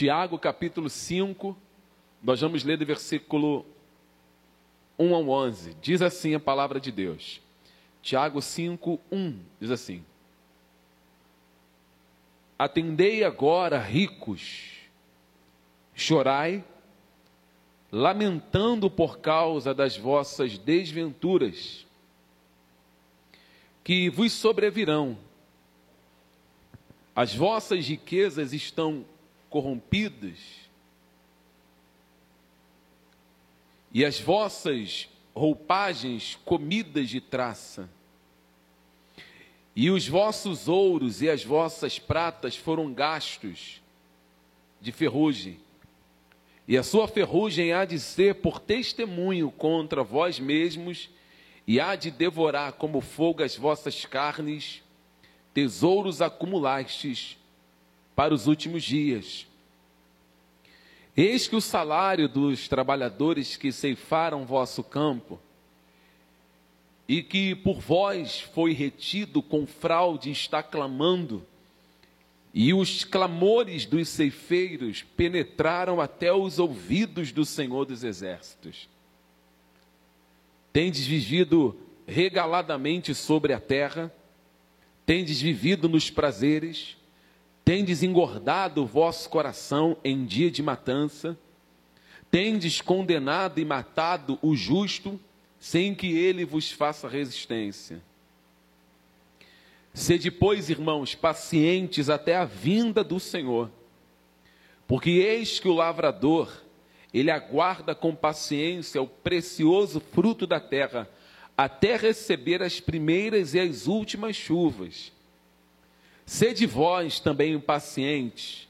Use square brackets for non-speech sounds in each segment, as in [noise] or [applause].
Tiago capítulo 5, nós vamos ler do versículo 1 ao 11. Diz assim a palavra de Deus. Tiago 5, 1 diz assim: Atendei agora, ricos, chorai, lamentando por causa das vossas desventuras, que vos sobrevirão. As vossas riquezas estão corrompidas, e as vossas roupagens comidas de traça. E os vossos ouros e as vossas pratas foram gastos de ferrugem. E a sua ferrugem há de ser por testemunho contra vós mesmos, e há de devorar como fogo as vossas carnes, tesouros acumulastes para os últimos dias. Eis que o salário dos trabalhadores que ceifaram vosso campo, e que por vós foi retido com fraude, está clamando, e os clamores dos ceifeiros penetraram até os ouvidos do Senhor dos Exércitos. Tendes vivido regaladamente sobre a terra, tendes vivido nos prazeres, tendes engordado o vosso coração em dia de matança, tendes condenado e matado o justo, sem que ele vos faça resistência. Sede, pois, irmãos, pacientes até a vinda do Senhor, porque eis que o lavrador, ele aguarda com paciência o precioso fruto da terra, até receber as primeiras e as últimas chuvas. Sede vós também impacientes,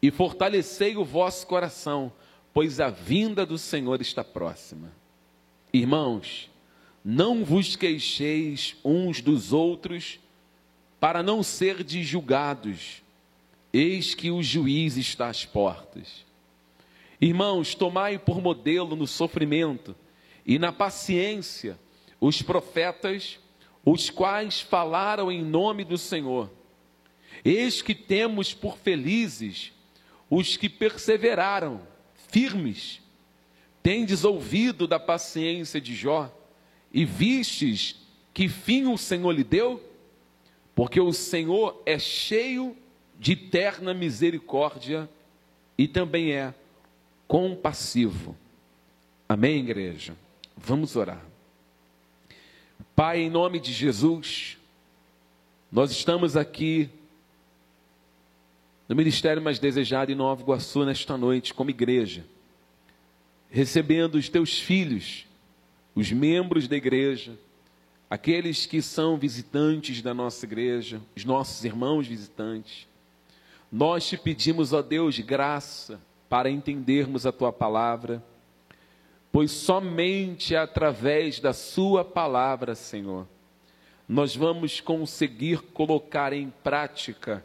e fortalecei o vosso coração, pois a vinda do Senhor está próxima. Irmãos, não vos queixeis uns dos outros, para não ser julgados. Eis que o juiz está às portas. Irmãos, tomai por modelo no sofrimento e na paciência os profetas, os quais falaram em nome do Senhor. Eis que temos por felizes os que perseveraram, firmes. Tendes ouvido da paciência de Jó e vistes que fim o Senhor lhe deu? Porque o Senhor é cheio de terna misericórdia e também é compassivo. Amém, igreja? Vamos orar. Pai, em nome de Jesus, nós estamos aqui no ministério mais desejado em Nova Iguaçu nesta noite, como igreja, recebendo os teus filhos, os membros da igreja, aqueles que são visitantes da nossa igreja, os nossos irmãos visitantes. Nós te pedimos, ó Deus, graça para entendermos a tua palavra, pois somente através da Sua palavra, Senhor, nós vamos conseguir colocar em prática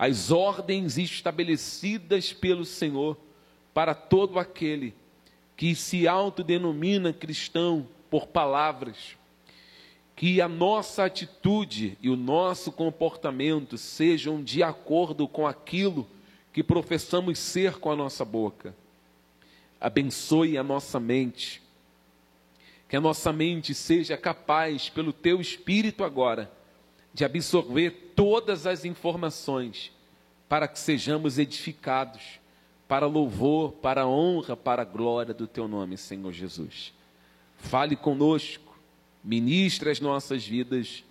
as ordens estabelecidas pelo Senhor para todo aquele que se autodenomina cristão por palavras. Que a nossa atitude e o nosso comportamento sejam de acordo com aquilo que professamos ser com a nossa boca. Abençoe a nossa mente. Que a nossa mente seja capaz, pelo teu espírito agora, de absorver todas as informações para que sejamos edificados para louvor, para honra, para glória do teu nome, Senhor Jesus. Fale conosco, ministre as nossas vidas.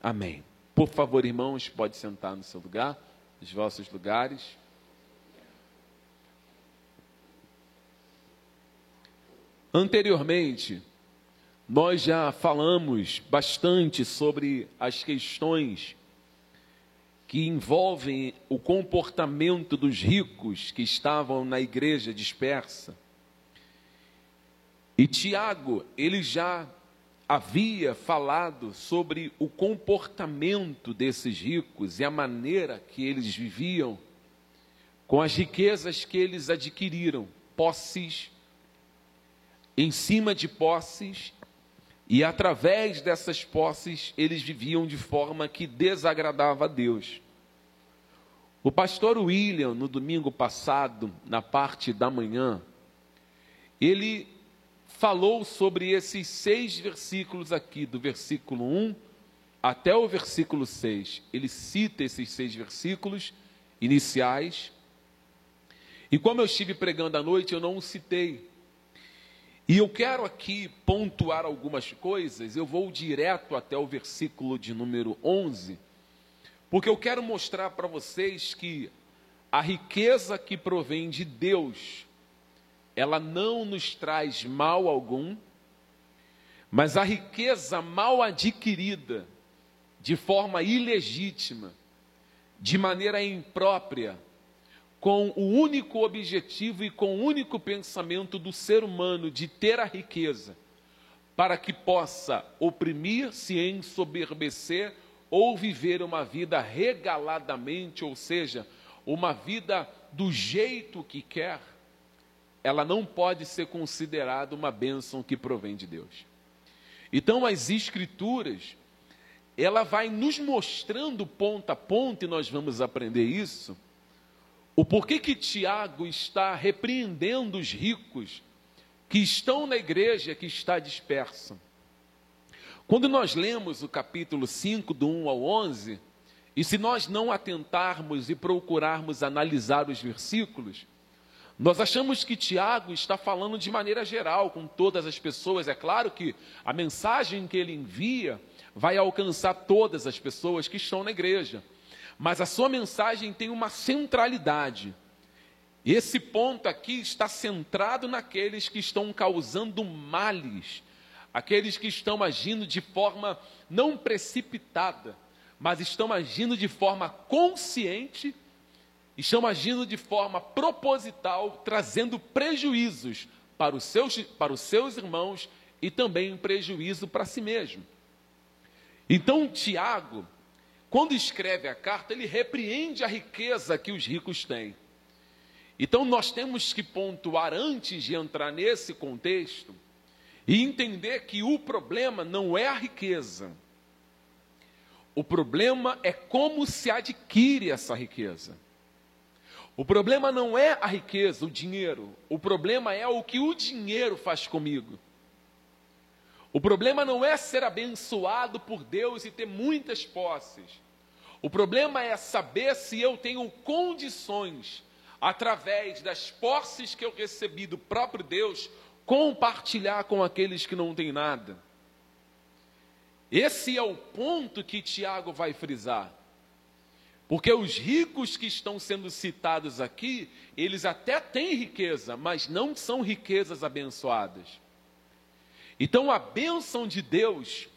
Amém. Por favor, irmãos, pode sentar no seu lugar, nos vossos lugares. Anteriormente, nós já falamos bastante sobre as questões que envolvem o comportamento dos ricos que estavam na igreja dispersa. E Tiago, ele já havia falado sobre o comportamento desses ricos e a maneira que eles viviam com as riquezas que eles adquiriram, posses em cima de posses e através dessas posses, eles viviam de forma que desagradava a Deus. O pastor William, no domingo passado, na parte da manhã, ele falou sobre esses seis versículos aqui, do versículo 1 até o versículo 6. Ele cita esses seis versículos iniciais. E como eu estive pregando à noite, eu não o citei. E eu quero aqui pontuar algumas coisas, eu vou direto até o versículo de número 11 porque eu quero mostrar para vocês que a riqueza que provém de Deus, ela não nos traz mal algum, mas a riqueza mal adquirida, de forma ilegítima, de maneira imprópria, com o único objetivo e com o único pensamento do ser humano de ter a riqueza, para que possa oprimir, se ensoberbecer ou viver uma vida regaladamente, ou seja, uma vida do jeito que quer, ela não pode ser considerada uma bênção que provém de Deus. Então, as Escrituras, ela vai nos mostrando ponto a ponto, e nós vamos aprender isso, o porquê que Tiago está repreendendo os ricos que estão na igreja que está dispersa. Quando nós lemos o capítulo 5, do 1 ao 11, e se nós não atentarmos e procurarmos analisar os versículos, nós achamos que Tiago está falando de maneira geral com todas as pessoas. É claro que a mensagem que ele envia vai alcançar todas as pessoas que estão na igreja, mas a sua mensagem tem uma centralidade. Esse ponto aqui está centrado naqueles que estão causando males aqueles que estão agindo de forma não precipitada, mas estão agindo de forma consciente, estão agindo de forma proposital, trazendo prejuízos para os seus, para os seus irmãos e também prejuízo para si mesmo. Então, Tiago, quando escreve a carta, ele repreende a riqueza que os ricos têm. Então, nós temos que pontuar, antes de entrar nesse contexto, e entender que o problema não é a riqueza. O problema é como se adquire essa riqueza. O problema não é a riqueza, o dinheiro. O problema é o que o dinheiro faz comigo. O problema não é ser abençoado por Deus e ter muitas posses. O problema é saber se eu tenho condições, através das posses que eu recebi do próprio Deus, compartilhar com aqueles que não têm nada. Esse é o ponto que Tiago vai frisar. Porque os ricos que estão sendo citados aqui, eles até têm riqueza, mas não são riquezas abençoadas. Então a bênção de Deus,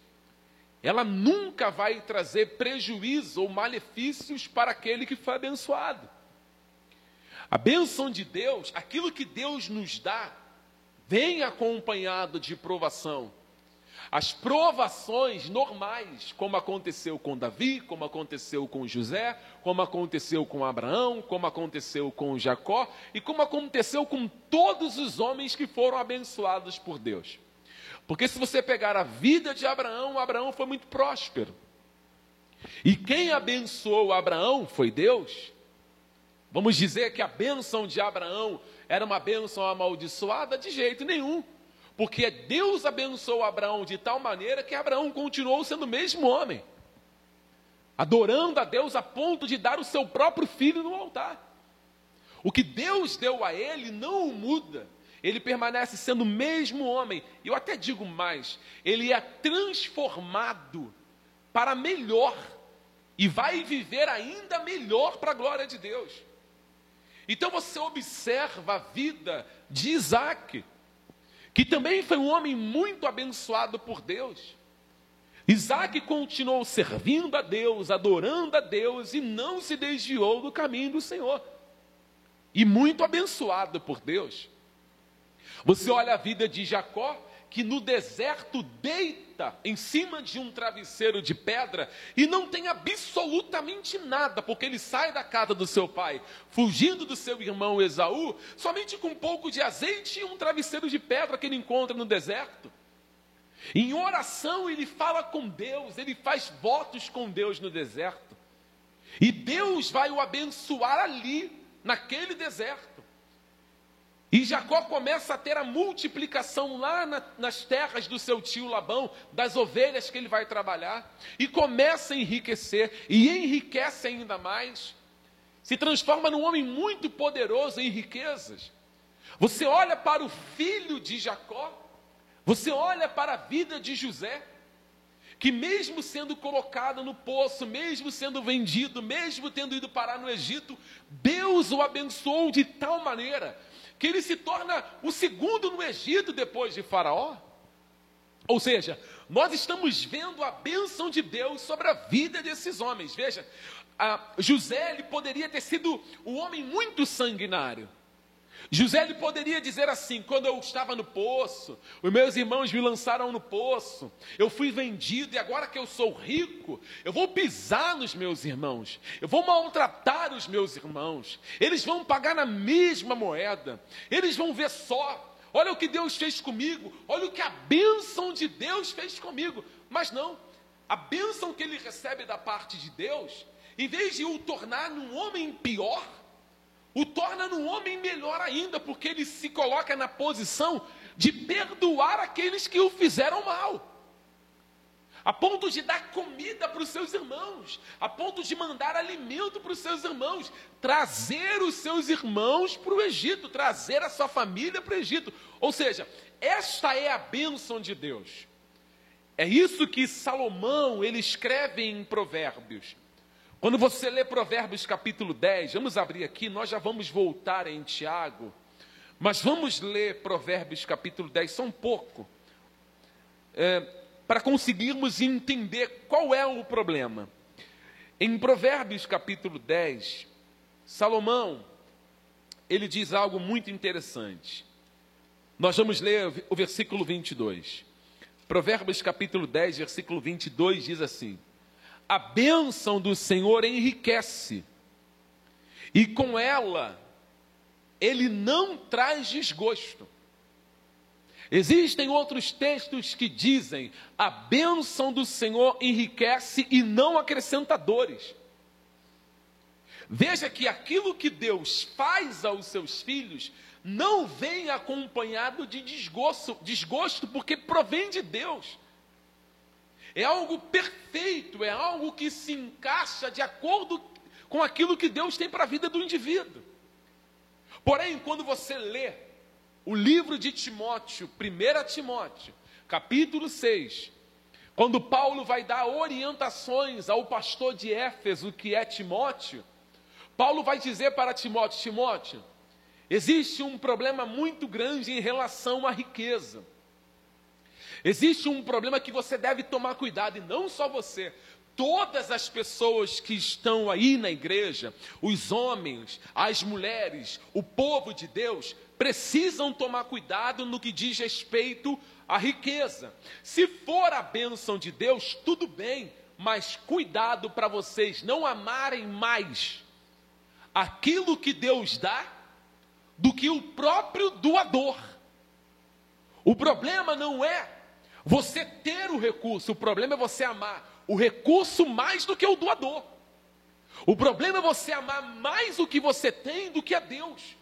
ela nunca vai trazer prejuízo ou malefícios para aquele que foi abençoado. A bênção de Deus, aquilo que Deus nos dá, vem acompanhado de provação. As provações normais, como aconteceu com Davi, como aconteceu com José, como aconteceu com Abraão, como aconteceu com Jacó e como aconteceu com todos os homens que foram abençoados por Deus. Porque se você pegar a vida de Abraão, Abraão foi muito próspero. E quem abençoou Abraão foi Deus. Vamos dizer que a bênção de Abraão era uma bênção amaldiçoada? De jeito nenhum. Porque Deus abençoou Abraão de tal maneira que Abraão continuou sendo o mesmo homem, adorando a Deus a ponto de dar o seu próprio filho no altar. O que Deus deu a ele não o muda, ele permanece sendo o mesmo homem. Eu até digo mais: ele é transformado para melhor e vai viver ainda melhor para a glória de Deus. Então você observa a vida de Isaac, que também foi um homem muito abençoado por Deus. Isaac continuou servindo a Deus, adorando a Deus e não se desviou do caminho do Senhor. E muito abençoado por Deus. Você olha a vida de Jacó, que no deserto deita em cima de um travesseiro de pedra e não tem absolutamente nada, porque ele sai da casa do seu pai, fugindo do seu irmão Esaú, somente com um pouco de azeite e um travesseiro de pedra que ele encontra no deserto. Em oração ele fala com Deus, ele faz votos com Deus no deserto. E Deus vai o abençoar ali, naquele deserto. E Jacó começa a ter a multiplicação lá na, nas terras do seu tio Labão, das ovelhas que ele vai trabalhar, e começa a enriquecer, e enriquece ainda mais, se transforma num homem muito poderoso em riquezas. Você olha para o filho de Jacó, você olha para a vida de José, que mesmo sendo colocado no poço, mesmo sendo vendido, mesmo tendo ido parar no Egito, Deus o abençoou de tal maneira que ele se torna o segundo no Egito depois de Faraó. Ou seja, nós estamos vendo a bênção de Deus sobre a vida desses homens. Veja, José ele poderia ter sido um homem muito sanguinário. José ele poderia dizer assim: quando eu estava no poço, os meus irmãos me lançaram no poço, eu fui vendido e agora que eu sou rico, eu vou pisar nos meus irmãos, eu vou maltratar os meus irmãos, eles vão pagar na mesma moeda, eles vão ver só, olha o que Deus fez comigo, olha o que a bênção de Deus fez comigo. Mas não, a bênção que ele recebe da parte de Deus, em vez de o tornar num homem pior, o torna num homem melhor ainda, porque ele se coloca na posição de perdoar aqueles que o fizeram mal. A ponto de dar comida para os seus irmãos, a ponto de mandar alimento para os seus irmãos, trazer os seus irmãos para o Egito, trazer a sua família para o Egito. Ou seja, esta é a bênção de Deus. É isso que Salomão ele escreve em Provérbios. Quando você lê Provérbios capítulo 10, vamos abrir aqui, nós já vamos voltar em Tiago, mas vamos ler Provérbios capítulo 10, só um pouco, é, para conseguirmos entender qual é o problema. Em Provérbios capítulo 10, Salomão, ele diz algo muito interessante. Nós vamos ler o versículo 22. Provérbios capítulo 10, versículo 22 diz assim: a bênção do Senhor enriquece, e com ela, ele não traz desgosto. Existem outros textos que dizem: a bênção do Senhor enriquece e não acrescenta dores. Veja que aquilo que Deus faz aos seus filhos não vem acompanhado de desgosto, desgosto porque provém de Deus é algo perfeito, é algo que se encaixa de acordo com aquilo que Deus tem para a vida do indivíduo. Porém, quando você lê o livro de Timóteo, 1 Timóteo, capítulo 6, quando Paulo vai dar orientações ao pastor de Éfeso, que é Timóteo, Paulo vai dizer para Timóteo: Timóteo, existe um problema muito grande em relação à riqueza. Existe um problema que você deve tomar cuidado, e não só você, todas as pessoas que estão aí na igreja, os homens, as mulheres, o povo de Deus, precisam tomar cuidado no que diz respeito à riqueza. Se for a bênção de Deus, tudo bem, mas cuidado para vocês não amarem mais aquilo que Deus dá do que o próprio doador. O problema não é você ter o recurso, o problema é você amar o recurso mais do que o doador. O problema é você amar mais o que você tem do que a Deus.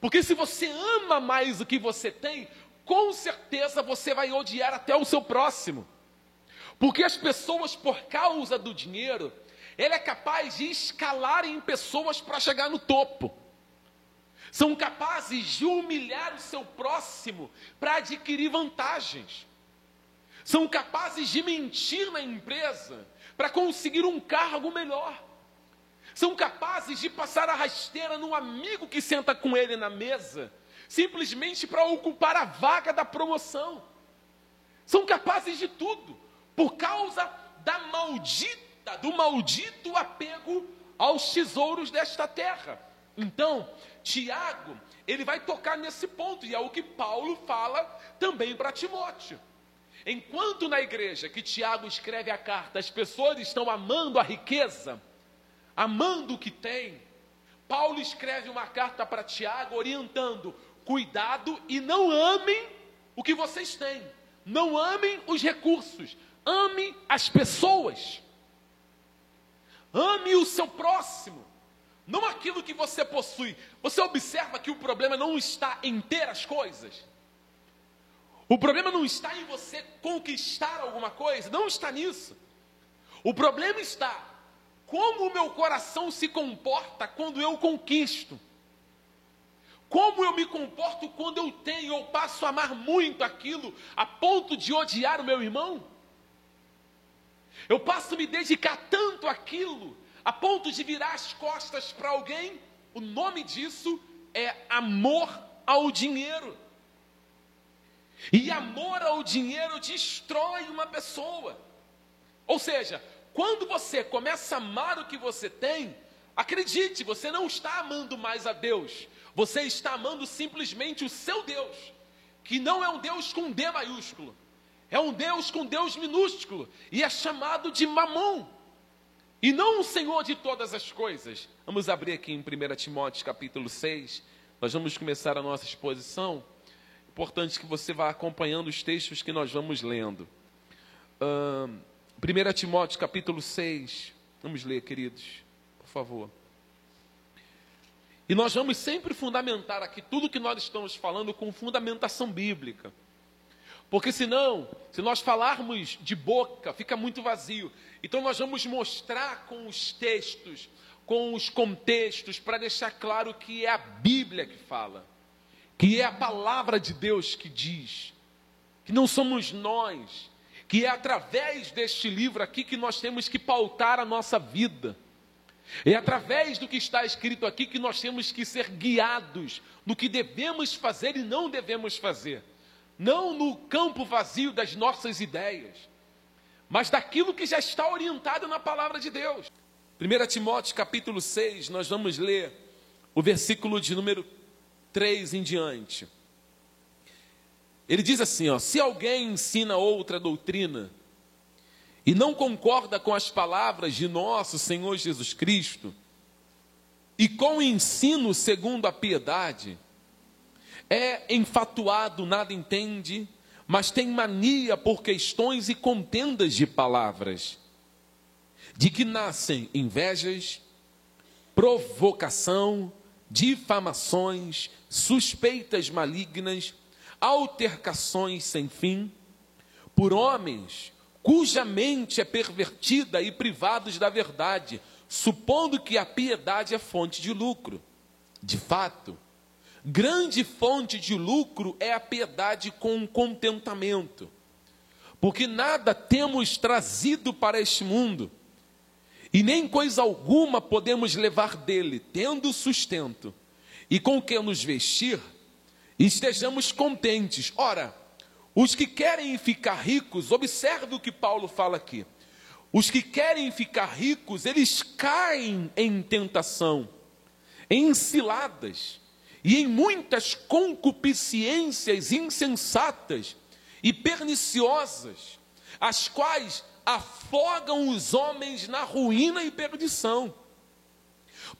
Porque se você ama mais o que você tem, com certeza você vai odiar até o seu próximo. Porque as pessoas, por causa do dinheiro, ele é capaz de escalar em pessoas para chegar no topo. São capazes de humilhar o seu próximo para adquirir vantagens são capazes de mentir na empresa para conseguir um cargo melhor. São capazes de passar a rasteira no amigo que senta com ele na mesa, simplesmente para ocupar a vaga da promoção. São capazes de tudo, por causa da maldita, do maldito apego aos tesouros desta terra. Então, Tiago, ele vai tocar nesse ponto, e é o que Paulo fala também para Timóteo. Enquanto na igreja que Tiago escreve a carta, as pessoas estão amando a riqueza, amando o que tem, Paulo escreve uma carta para Tiago orientando: cuidado e não amem o que vocês têm, não amem os recursos, amem as pessoas. Ame o seu próximo, não aquilo que você possui. Você observa que o problema não está em ter as coisas. O problema não está em você conquistar alguma coisa, não está nisso. O problema está como o meu coração se comporta quando eu conquisto. Como eu me comporto quando eu tenho ou passo a amar muito aquilo a ponto de odiar o meu irmão? Eu passo a me dedicar tanto àquilo a ponto de virar as costas para alguém? O nome disso é amor ao dinheiro. E amor ao dinheiro destrói uma pessoa. Ou seja, quando você começa a amar o que você tem, acredite, você não está amando mais a Deus, você está amando simplesmente o seu Deus, que não é um Deus com D maiúsculo, é um Deus com Deus minúsculo, e é chamado de Mamon, e não o Senhor de todas as coisas. Vamos abrir aqui em 1 Timóteo capítulo 6, nós vamos começar a nossa exposição. Importante que você vá acompanhando os textos que nós vamos lendo. 1 Timóteo capítulo 6, vamos ler, queridos, por favor. E nós vamos sempre fundamentar aqui tudo que nós estamos falando com fundamentação bíblica. Porque senão, se nós falarmos de boca, fica muito vazio. Então nós vamos mostrar com os textos, com os contextos, para deixar claro que é a Bíblia que fala, que é a palavra de Deus que diz, que não somos nós, que é através deste livro aqui que nós temos que pautar a nossa vida. É através do que está escrito aqui que nós temos que ser guiados no que devemos fazer e não devemos fazer. Não no campo vazio das nossas ideias, mas daquilo que já está orientado na palavra de Deus. 1 Timóteo capítulo 6, nós vamos ler o versículo de número 3 em diante. Ele diz assim: ó, se alguém ensina outra doutrina, e não concorda com as palavras de nosso Senhor Jesus Cristo, e com o ensino segundo a piedade, é enfatuado, nada entende, mas tem mania por questões e contendas de palavras, de que nascem invejas, provocação, difamações, suspeitas malignas, altercações sem fim, por homens cuja mente é pervertida e privados da verdade, supondo que a piedade é fonte de lucro. De fato, grande fonte de lucro é a piedade com contentamento, porque nada temos trazido para este mundo, e nem coisa alguma podemos levar dele, tendo sustento, e com que nos vestir, estejamos contentes. Ora, os que querem ficar ricos, observe o que Paulo fala aqui. Os que querem ficar ricos, eles caem em tentação, em ciladas e em muitas concupiscências insensatas e perniciosas, as quais afogam os homens na ruína e perdição.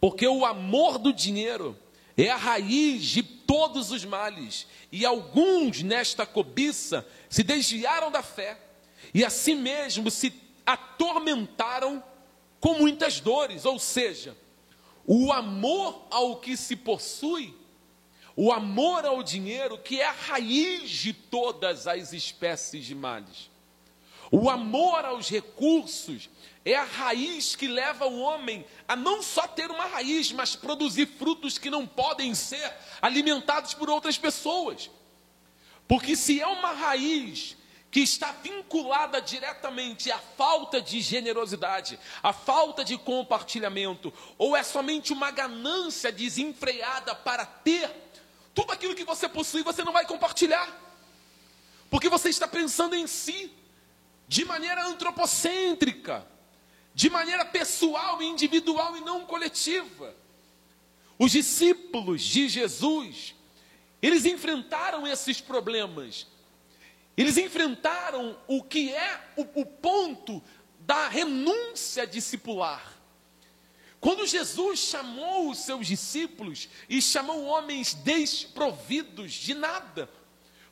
Porque o amor do dinheiro é a raiz de todos os males, e alguns nesta cobiça se desviaram da fé, e assim mesmo se atormentaram com muitas dores, ou seja, o amor ao que se possui, o amor ao dinheiro, que é a raiz de todas as espécies de males. O amor aos recursos é a raiz que leva o homem a não só ter uma raiz, mas produzir frutos que não podem ser alimentados por outras pessoas. Porque se é uma raiz que está vinculada diretamente à falta de generosidade, à falta de compartilhamento, ou é somente uma ganância desenfreada para ter tudo aquilo que você possui, você não vai compartilhar, porque você está pensando em si, de maneira antropocêntrica de maneira pessoal e individual e não coletiva. Os discípulos de Jesus, eles enfrentaram esses problemas. Eles enfrentaram o que é o, o ponto da renúncia discipular. Quando Jesus chamou os seus discípulos e chamou homens desprovidos de nada,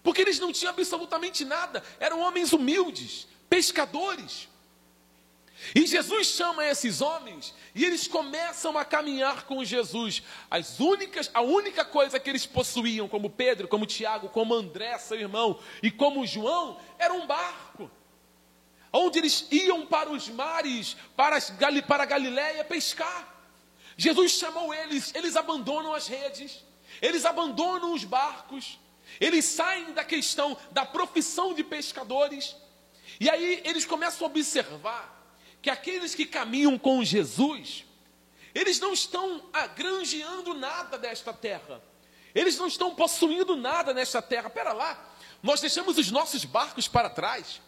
porque eles não tinham absolutamente nada, eram homens humildes, pescadores. E Jesus chama esses homens e eles começam a caminhar com Jesus. As únicas, a única coisa que eles possuíam, como Pedro, como Tiago, como André, seu irmão, e como João, era um barco. Onde eles iam para os mares, para, as, para a Galiléia pescar. Jesus chamou eles, eles abandonam as redes, eles abandonam os barcos, eles saem da questão da profissão de pescadores, e aí eles começam a observar que aqueles que caminham com Jesus, eles não estão agrangeando nada desta terra, eles não estão possuindo nada nesta terra. Pera lá, nós deixamos os nossos barcos para trás,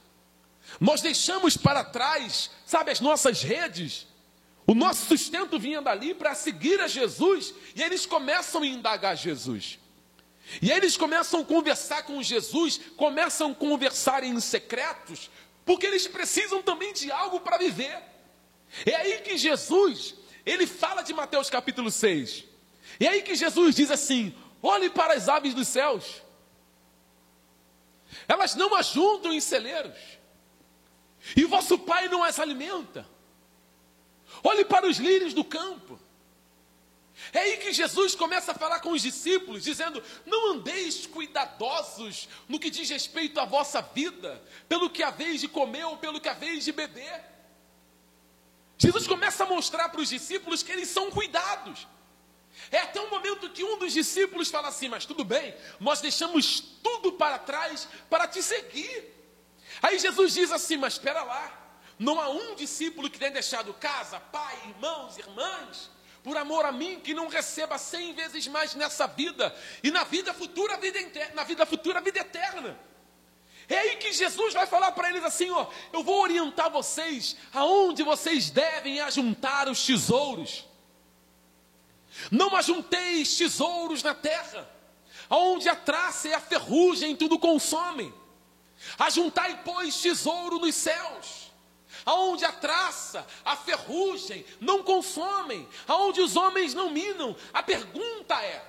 nós deixamos para trás, sabe, as nossas redes, o nosso sustento vinha dali para seguir a Jesus, e eles começam a indagar Jesus. E eles começam a conversar com Jesus, começam a conversar em secretos, porque eles precisam também de algo para viver. É aí que Jesus, ele fala de Mateus capítulo 6. É aí que Jesus diz assim: olhe para as aves dos céus. Elas não ajuntam em celeiros, e vosso Pai não as alimenta. Olhe para os lírios do campo. É aí que Jesus começa a falar com os discípulos, dizendo: Não andeis cuidadosos no que diz respeito à vossa vida, pelo que haveis de comer ou pelo que haveis de beber. Jesus começa a mostrar para os discípulos que eles são cuidados. É até o momento que um dos discípulos fala assim: Mas tudo bem, nós deixamos tudo para trás para te seguir. Aí Jesus diz assim: Mas espera lá, não há um discípulo que tenha deixado casa, pai, irmãos, irmãs, por amor a mim, que não receba cem vezes mais nessa vida e na vida futura, vida eterna, na vida futura, vida eterna. É aí que Jesus vai falar para eles assim: ó, eu vou orientar vocês aonde vocês devem ajuntar os tesouros. Não ajunteis tesouros na terra, aonde a traça e a ferrugem tudo consomem. Ajuntai, pois, tesouro nos céus aonde a traça, a ferrugem não consomem, aonde os homens não minam. A pergunta é: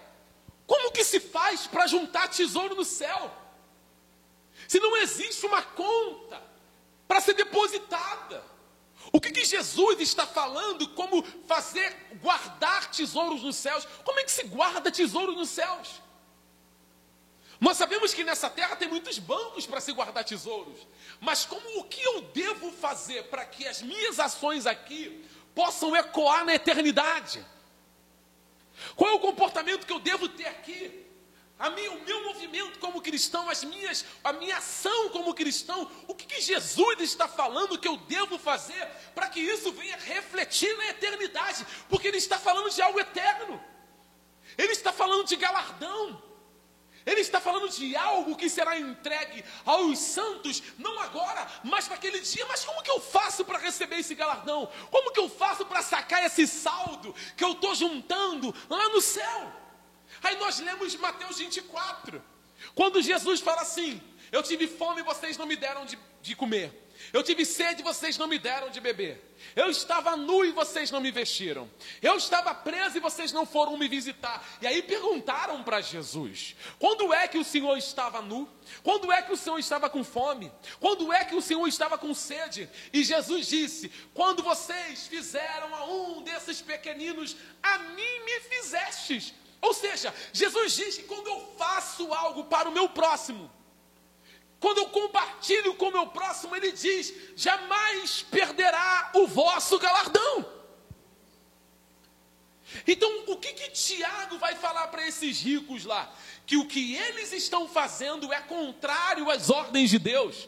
como que se faz para juntar tesouro no céu? Se não existe uma conta para ser depositada. O que, que, Jesus está falando? Como fazer guardar tesouros nos céus? Como é que se guarda tesouro nos céus? Nós sabemos que nessa terra tem muitos bancos para se guardar tesouros. Mas como o que eu devo fazer para que as minhas ações aqui possam ecoar na eternidade? Qual é o comportamento que eu devo ter aqui? A minha, o meu movimento como cristão, as minhas, a minha ação como cristão, o que, que Jesus está falando que eu devo fazer para que isso venha refletir na eternidade? Porque Ele está falando de algo eterno, Ele está falando de galardão. Ele está falando de algo que será entregue aos santos, não agora, mas naquele dia. Mas como que eu faço para receber esse galardão? Como que eu faço para sacar esse saldo que eu estou juntando lá no céu? Aí nós lemos Mateus 24, quando Jesus fala assim: Eu tive fome e vocês não me deram de, de comer. Eu tive sede e vocês não me deram de beber. Eu estava nu e vocês não me vestiram. Eu estava preso e vocês não foram me visitar. E aí perguntaram para Jesus: quando é que o Senhor estava nu? Quando é que o Senhor estava com fome? Quando é que o Senhor estava com sede? E Jesus disse: quando vocês fizeram a um desses pequeninos, a mim me fizestes. Ou seja, Jesus diz que quando eu faço algo para o meu próximo, quando eu compartilho com o meu próximo, ele diz: jamais perderá o vosso galardão. Então, o que, que Tiago vai falar para esses ricos lá? Que o que eles estão fazendo é contrário às ordens de Deus.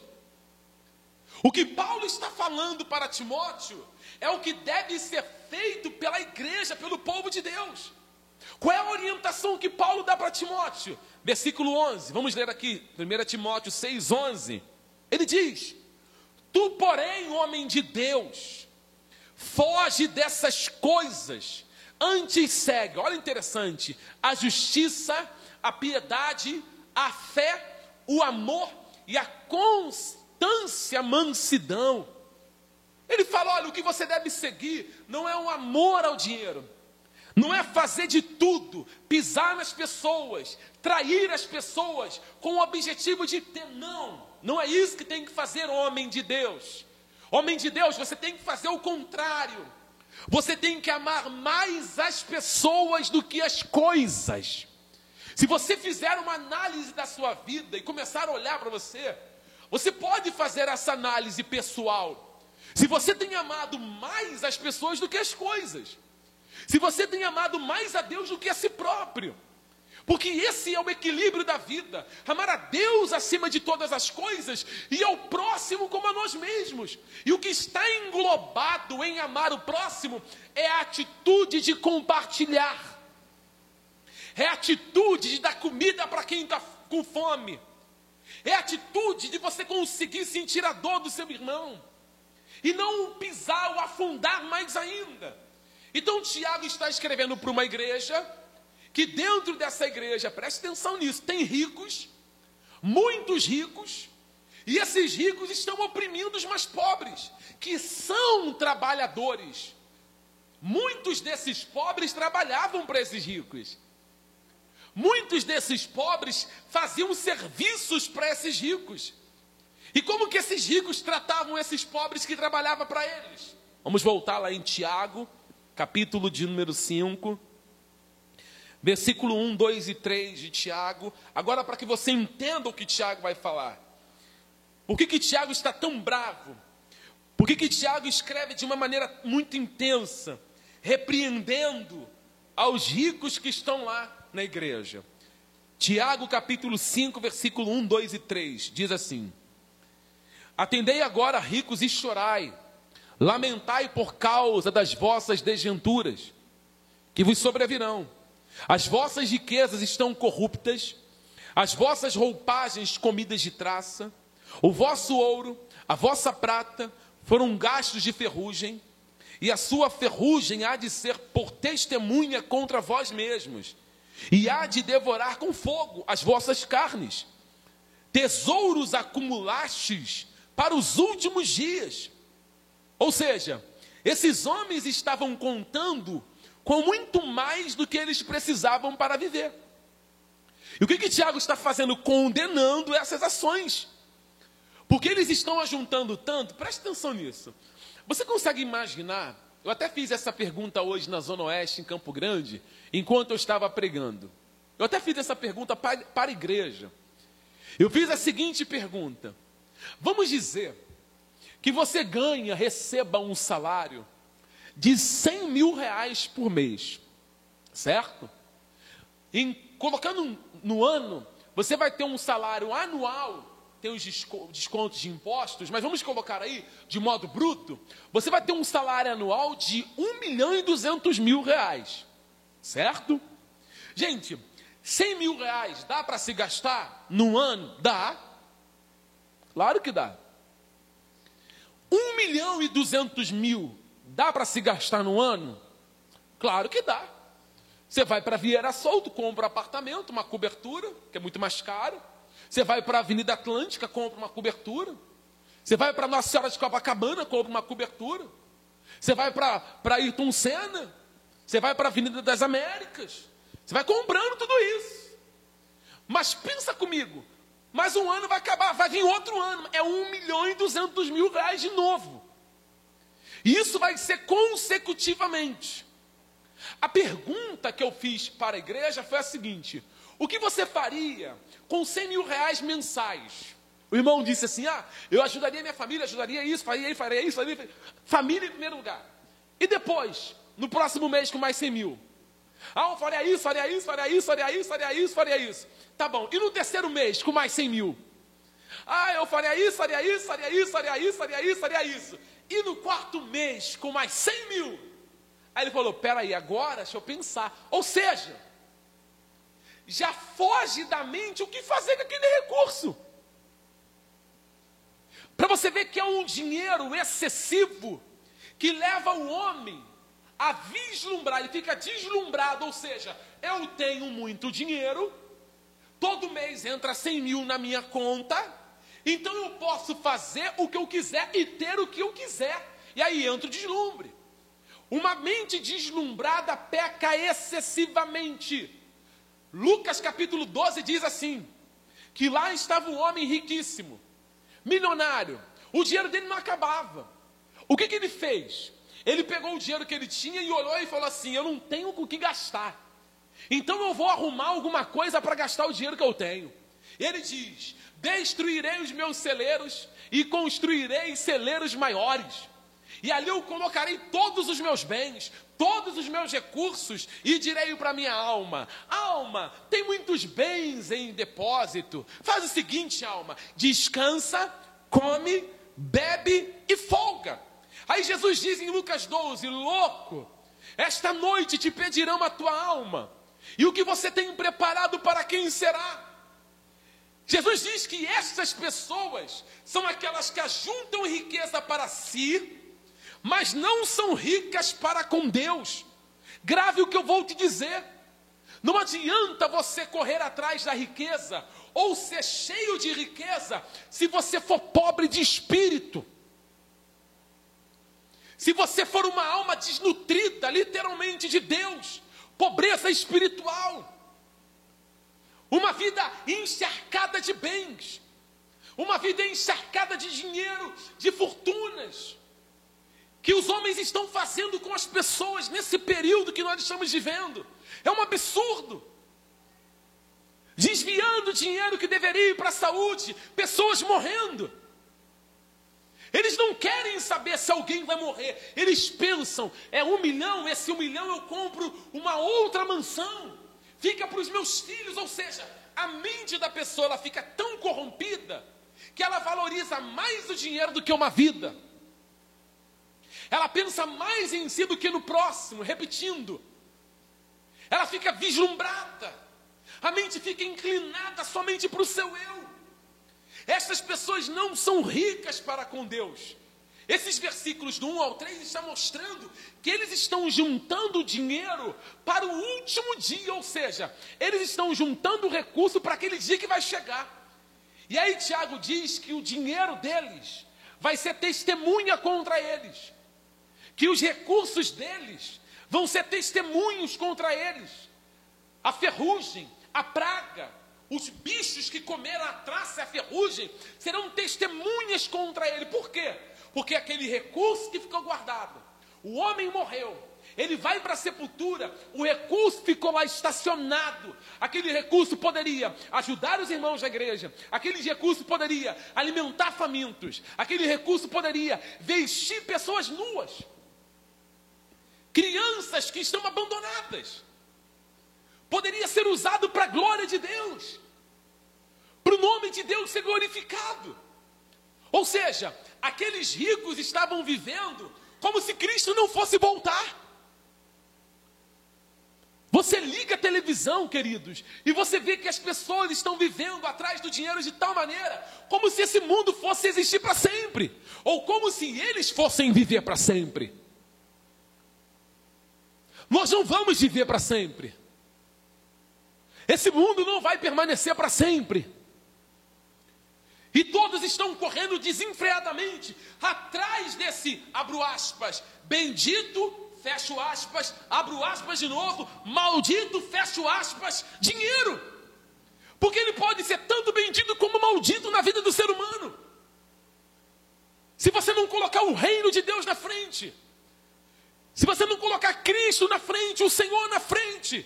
O que Paulo está falando para Timóteo é o que deve ser feito pela igreja, pelo povo de Deus. Qual é a orientação que Paulo dá para Timóteo? Versículo 11, vamos ler aqui, 1 Timóteo 6, 11. Ele diz: Tu, porém, homem de Deus, foge dessas coisas, antes segue, olha interessante, a justiça, a piedade, a fé, o amor e a constância, a mansidão. Ele fala: olha, o que você deve seguir não é um amor ao dinheiro, não é fazer de tudo, pisar nas pessoas, trair as pessoas com o objetivo de ter. Não, não é isso que tem que fazer homem de Deus. Homem de Deus, você tem que fazer o contrário. Você tem que amar mais as pessoas do que as coisas. Se você fizer uma análise da sua vida e começar a olhar para você, você pode fazer essa análise pessoal. Se você tem amado mais as pessoas do que as coisas. Se você tem amado mais a Deus do que a si próprio. Porque esse é o equilíbrio da vida. Amar a Deus acima de todas as coisas e ao próximo como a nós mesmos. E o que está englobado em amar o próximo é a atitude de compartilhar. É a atitude de dar comida para quem está com fome. É a atitude de você conseguir sentir a dor do seu irmão. E não pisar ou afundar mais ainda. Então Tiago está escrevendo para uma igreja que dentro dessa igreja, preste atenção nisso, tem ricos, muitos ricos, e esses ricos estão oprimindo os mais pobres, que são trabalhadores. Muitos desses pobres trabalhavam para esses ricos. Muitos desses pobres faziam serviços para esses ricos. E como que esses ricos tratavam esses pobres que trabalhavam para eles? Vamos voltar lá em Tiago, capítulo de número 5, versículo 1, 2 e 3 de Tiago, agora para que você entenda o que Tiago vai falar. Por que, que Tiago está tão bravo? Por que, que Tiago escreve de uma maneira muito intensa, repreendendo aos ricos que estão lá na igreja? Tiago capítulo 5, versículo 1, 2 e 3, diz assim: Atendei agora, ricos, e chorai, lamentai por causa das vossas desventuras, que vos sobrevirão as vossas riquezas estão corruptas, as vossas roupagens comidas de traça, o vosso ouro, a vossa prata foram gastos de ferrugem, e a sua ferrugem há de ser por testemunha contra vós mesmos, e há de devorar com fogo as vossas carnes. Tesouros acumulastes para os últimos dias. Ou seja, esses homens estavam contando com muito mais do que eles precisavam para viver. E o que, que Tiago está fazendo? Condenando essas ações. Porque eles estão ajuntando tanto, preste atenção nisso. Você consegue imaginar? Eu até fiz essa pergunta hoje na Zona Oeste, em Campo Grande, enquanto eu estava pregando. Eu até fiz essa pergunta para, para a igreja. Eu fiz a seguinte pergunta: Vamos dizer que você ganha, receba um salário de 100 mil reais por mês, certo? Em, colocando no ano, você vai ter um salário anual, tem os descontos de impostos, mas vamos colocar aí de modo bruto, você vai ter um salário anual de 1 milhão e 200 mil reais, certo? Gente, 100 mil reais dá para se gastar num ano? Dá. Claro que dá. 1 milhão e 200 mil Dá para se gastar no ano? Claro que dá. Você vai para Vieira Solto, compra um apartamento, uma cobertura, que é muito mais caro. Você vai para a Avenida Atlântica, compra uma cobertura. Você vai para Nossa Senhora de Copacabana, compra uma cobertura. Você vai para Ayrton Senna. Você vai para a Avenida das Américas. Você vai comprando tudo isso. Mas pensa comigo. Mas um ano vai acabar, vai vir outro ano. É um milhão e duzentos mil reais de novo. E isso vai ser consecutivamente. A pergunta que eu fiz para a igreja foi a seguinte: o que você faria com 100 mil reais mensais? O irmão disse assim: ah, eu ajudaria minha família, ajudaria isso, faria isso, faria isso, faria isso. Família em primeiro lugar. E depois, no próximo mês, com mais 100 mil? Ah, eu faria isso, faria isso, faria isso, faria isso, faria isso, faria isso. Tá bom. E no terceiro mês, com mais 100 mil? Ah, eu faria isso, faria isso, faria isso, faria isso, faria isso, faria isso. E no quarto mês, com mais 100 mil. Aí ele falou: peraí, agora deixa eu pensar. Ou seja, já foge da mente o que fazer com aquele recurso. Para você ver que é um dinheiro excessivo que leva o homem a vislumbrar, ele fica deslumbrado, ou seja, eu tenho muito dinheiro, todo mês entra 100 mil na minha conta, então eu posso fazer o que eu quiser e ter o que eu quiser. E aí entra o deslumbre. Uma mente deslumbrada peca excessivamente. Lucas capítulo 12 diz assim: que lá estava um homem riquíssimo, milionário. O dinheiro dele não acabava. O que, que ele fez? Ele pegou o dinheiro que ele tinha e olhou e falou assim: Eu não tenho com o que gastar. Então eu vou arrumar alguma coisa para gastar o dinheiro que eu tenho. Ele diz: Destruirei os meus celeiros e construirei celeiros maiores. E ali eu colocarei todos os meus bens, todos os meus recursos, e direi para minha alma: Alma, tem muitos bens em depósito. Faz o seguinte, alma: descansa, come, bebe e folga. Aí Jesus diz em Lucas 12: Louco, esta noite te pedirão a tua alma, e o que você tem preparado para quem será? Jesus diz que essas pessoas são aquelas que ajuntam riqueza para si, mas não são ricas para com Deus. Grave o que eu vou te dizer. Não adianta você correr atrás da riqueza ou ser cheio de riqueza se você for pobre de espírito. Se você for uma alma desnutrida, literalmente, de Deus, pobreza espiritual, uma vida encharcada de bens, uma vida encharcada de dinheiro, de fortunas, que os homens estão fazendo com as pessoas nesse período que nós estamos vivendo. É um absurdo. Desviando dinheiro que deveria ir para a saúde, pessoas morrendo. Eles não querem saber se alguém vai morrer. Eles pensam: é um milhão, esse um milhão eu compro uma outra mansão. Fica para os meus filhos. Ou seja, a mente da pessoa ela fica tão corrompida que ela valoriza mais o dinheiro do que uma vida. Ela pensa mais em si do que no próximo, repetindo. Ela fica vislumbrada. A mente fica inclinada somente para o seu eu. Essas pessoas não são ricas para com Deus. Esses versículos do 1 ao 3 estão mostrando que eles estão juntando dinheiro para o último dia, ou seja, eles estão juntando recurso para aquele dia que vai chegar. E aí Tiago diz que o dinheiro deles vai ser testemunha contra eles, que os recursos deles vão ser testemunhos contra eles. A ferrugem, a praga, os bichos que comeram a traça e a ferrugem serão testemunhas contra ele. Por quê? Porque aquele recurso que ficou guardado, o homem morreu, ele vai para a sepultura, o recurso ficou lá estacionado. Aquele recurso poderia ajudar os irmãos da igreja, aquele recurso poderia alimentar famintos, aquele recurso poderia vestir pessoas nuas, crianças que estão abandonadas poderia ser usado para a glória de Deus, para o nome de Deus ser glorificado. Ou seja, aqueles ricos estavam vivendo como se Cristo não fosse voltar. Você liga a televisão, queridos, e você vê que as pessoas estão vivendo atrás do dinheiro de tal maneira, como se esse mundo fosse existir para sempre, ou como se eles fossem viver para sempre. Nós não vamos viver para sempre. Esse mundo não vai permanecer para sempre. E todos estão correndo desenfreadamente atrás desse, abro aspas, bendito, fecho aspas, abro aspas de novo, maldito, fecho aspas, dinheiro. Porque ele pode ser tanto bendito como maldito na vida do ser humano. Se você não colocar o reino de Deus na frente, se você não colocar Cristo na frente, o Senhor na frente,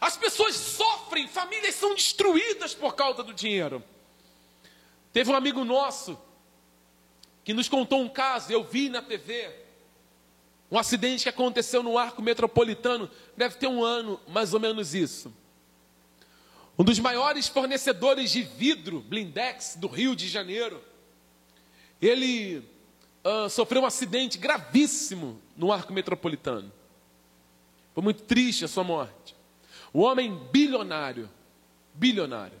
as pessoas sofrem, famílias são destruídas por causa do dinheiro. Teve um amigo nosso que nos contou um caso, eu vi na TV, um acidente que aconteceu no arco metropolitano, deve ter um ano, mais ou menos isso. Um dos maiores fornecedores de vidro, blindex, do Rio de Janeiro, ele uh, sofreu um acidente gravíssimo no arco metropolitano. Foi muito triste a sua morte. O homem bilionário, bilionário.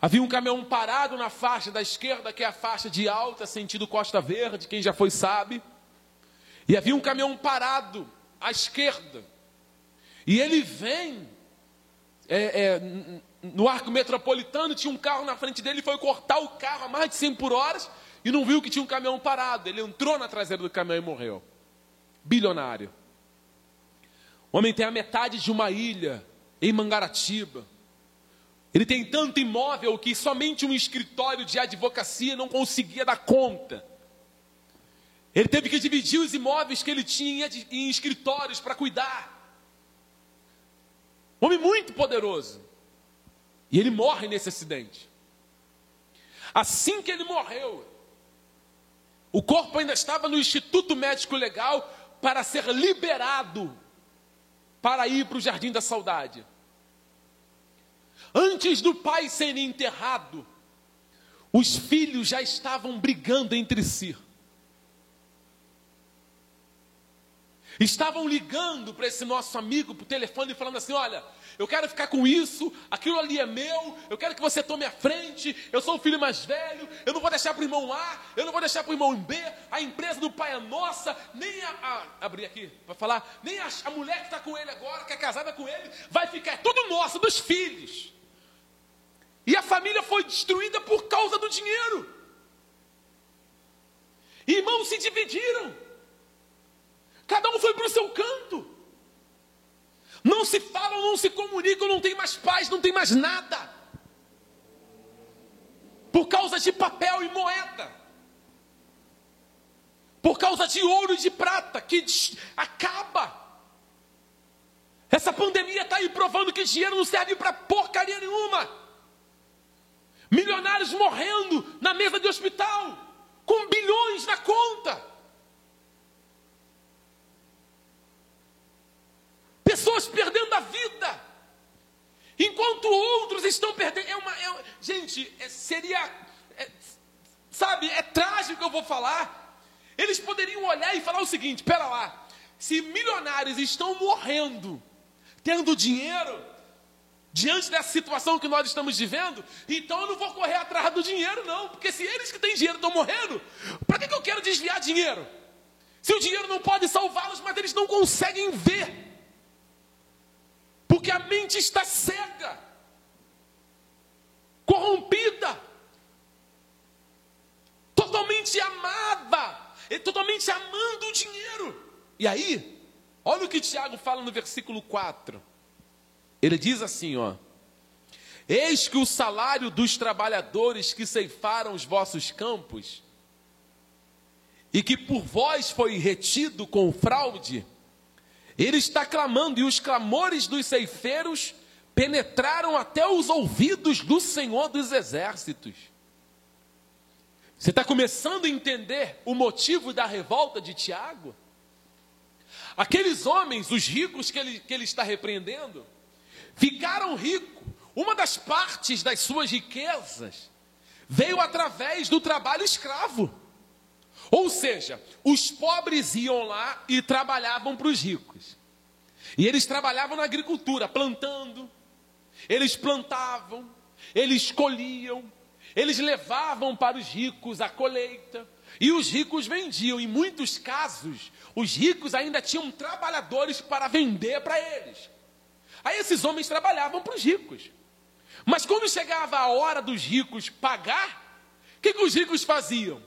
Havia um caminhão parado na faixa da esquerda, que é a faixa de alta, sentido Costa Verde, quem já foi sabe. E havia um caminhão parado à esquerda. E ele vem é, é, no arco metropolitano, tinha um carro na frente dele, foi cortar o carro a mais de 100 por hora e não viu que tinha um caminhão parado. Ele entrou na traseira do caminhão e morreu. Bilionário. O homem tem a metade de uma ilha em Mangaratiba. Ele tem tanto imóvel que somente um escritório de advocacia não conseguia dar conta. Ele teve que dividir os imóveis que ele tinha em escritórios para cuidar. Homem muito poderoso. E ele morre nesse acidente. Assim que ele morreu, o corpo ainda estava no Instituto Médico Legal para ser liberado para ir para o Jardim da Saudade. Antes do pai ser enterrado, os filhos já estavam brigando entre si. Estavam ligando para esse nosso amigo por telefone falando assim: olha, eu quero ficar com isso, aquilo ali é meu, eu quero que você tome a frente, eu sou o filho mais velho, eu não vou deixar para o irmão A, eu não vou deixar para o irmão B, a empresa do pai é nossa, nem a. a abri aqui para falar, nem a, a mulher que está com ele agora, que é casada com ele, vai ficar, é tudo nosso, dos filhos. E a família foi destruída por causa do dinheiro. Irmãos se dividiram. Cada um foi para o seu canto. Não se falam, não se comunicam, não tem mais paz, não tem mais nada. Por causa de papel e moeda. Por causa de ouro e de prata, que acaba. Essa pandemia está aí provando que dinheiro não serve para porcaria nenhuma. Milionários morrendo na mesa de hospital, com bilhões na conta. Pessoas perdendo a vida, enquanto outros estão perdendo. É uma, é, gente, é, seria, é, sabe, é trágico que eu vou falar. Eles poderiam olhar e falar o seguinte: pera lá, se milionários estão morrendo, tendo dinheiro, diante dessa situação que nós estamos vivendo, então eu não vou correr atrás do dinheiro, não, porque se eles que têm dinheiro estão morrendo, para que, que eu quero desviar dinheiro? Se o dinheiro não pode salvá-los, mas eles não conseguem ver porque a mente está cega, corrompida, totalmente amada, e totalmente amando o dinheiro. E aí, olha o que Tiago fala no versículo 4. Ele diz assim, ó: Eis que o salário dos trabalhadores que ceifaram os vossos campos e que por vós foi retido com fraude, ele está clamando, e os clamores dos ceifeiros penetraram até os ouvidos do Senhor dos Exércitos. Você está começando a entender o motivo da revolta de Tiago? Aqueles homens, os ricos que ele, que ele está repreendendo, ficaram ricos. Uma das partes das suas riquezas veio através do trabalho escravo. Ou seja, os pobres iam lá e trabalhavam para os ricos. E eles trabalhavam na agricultura, plantando, eles plantavam, eles colhiam, eles levavam para os ricos a colheita, e os ricos vendiam. Em muitos casos, os ricos ainda tinham trabalhadores para vender para eles. Aí esses homens trabalhavam para os ricos. Mas quando chegava a hora dos ricos pagar, o que, que os ricos faziam?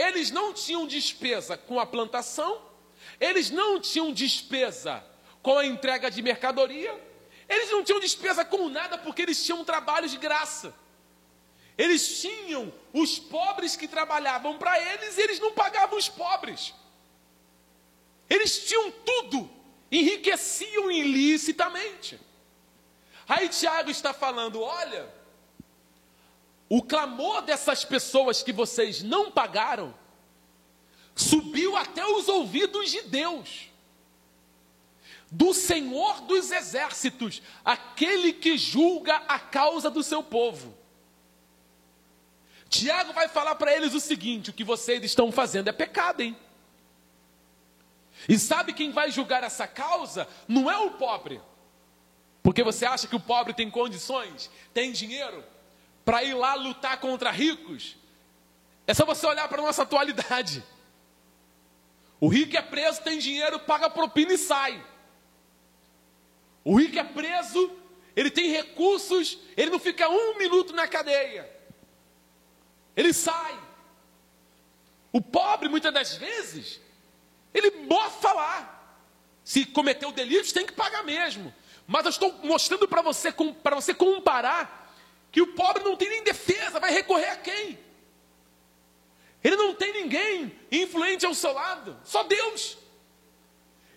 Eles não tinham despesa com a plantação, eles não tinham despesa com a entrega de mercadoria, eles não tinham despesa com nada porque eles tinham trabalho de graça. Eles tinham os pobres que trabalhavam para eles e eles não pagavam os pobres. Eles tinham tudo, enriqueciam ilicitamente. Aí Tiago está falando: olha, o clamor dessas pessoas que vocês não pagaram subiu até os ouvidos de Deus, do Senhor dos exércitos, aquele que julga a causa do seu povo. Tiago vai falar para eles o seguinte: o que vocês estão fazendo é pecado, hein? E sabe quem vai julgar essa causa? Não é o pobre. Porque você acha que o pobre tem condições, tem dinheiro, para ir lá lutar contra ricos, é só você olhar para a nossa atualidade. O rico é preso, tem dinheiro, paga propina e sai. O rico é preso, ele tem recursos, ele não fica um minuto na cadeia. Ele sai. O pobre, muitas das vezes, ele mofa lá. Se cometeu delitos, tem que pagar mesmo. Mas eu estou mostrando para você, para você comparar que o pobre não tem nem defesa, vai recorrer a quem? Ele não tem ninguém influente ao seu lado, só Deus.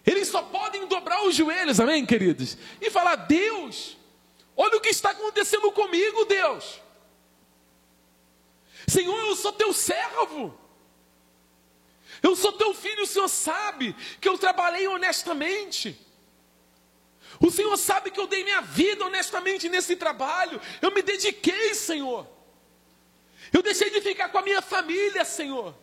Eles só podem dobrar os joelhos, amém, queridos? E falar: Deus, olha o que está acontecendo comigo, Deus. Senhor, eu sou teu servo. Eu sou teu filho, o Senhor sabe que eu trabalhei honestamente. O Senhor sabe que eu dei minha vida honestamente nesse trabalho. Eu me dediquei, Senhor. Eu deixei de ficar com a minha família, Senhor.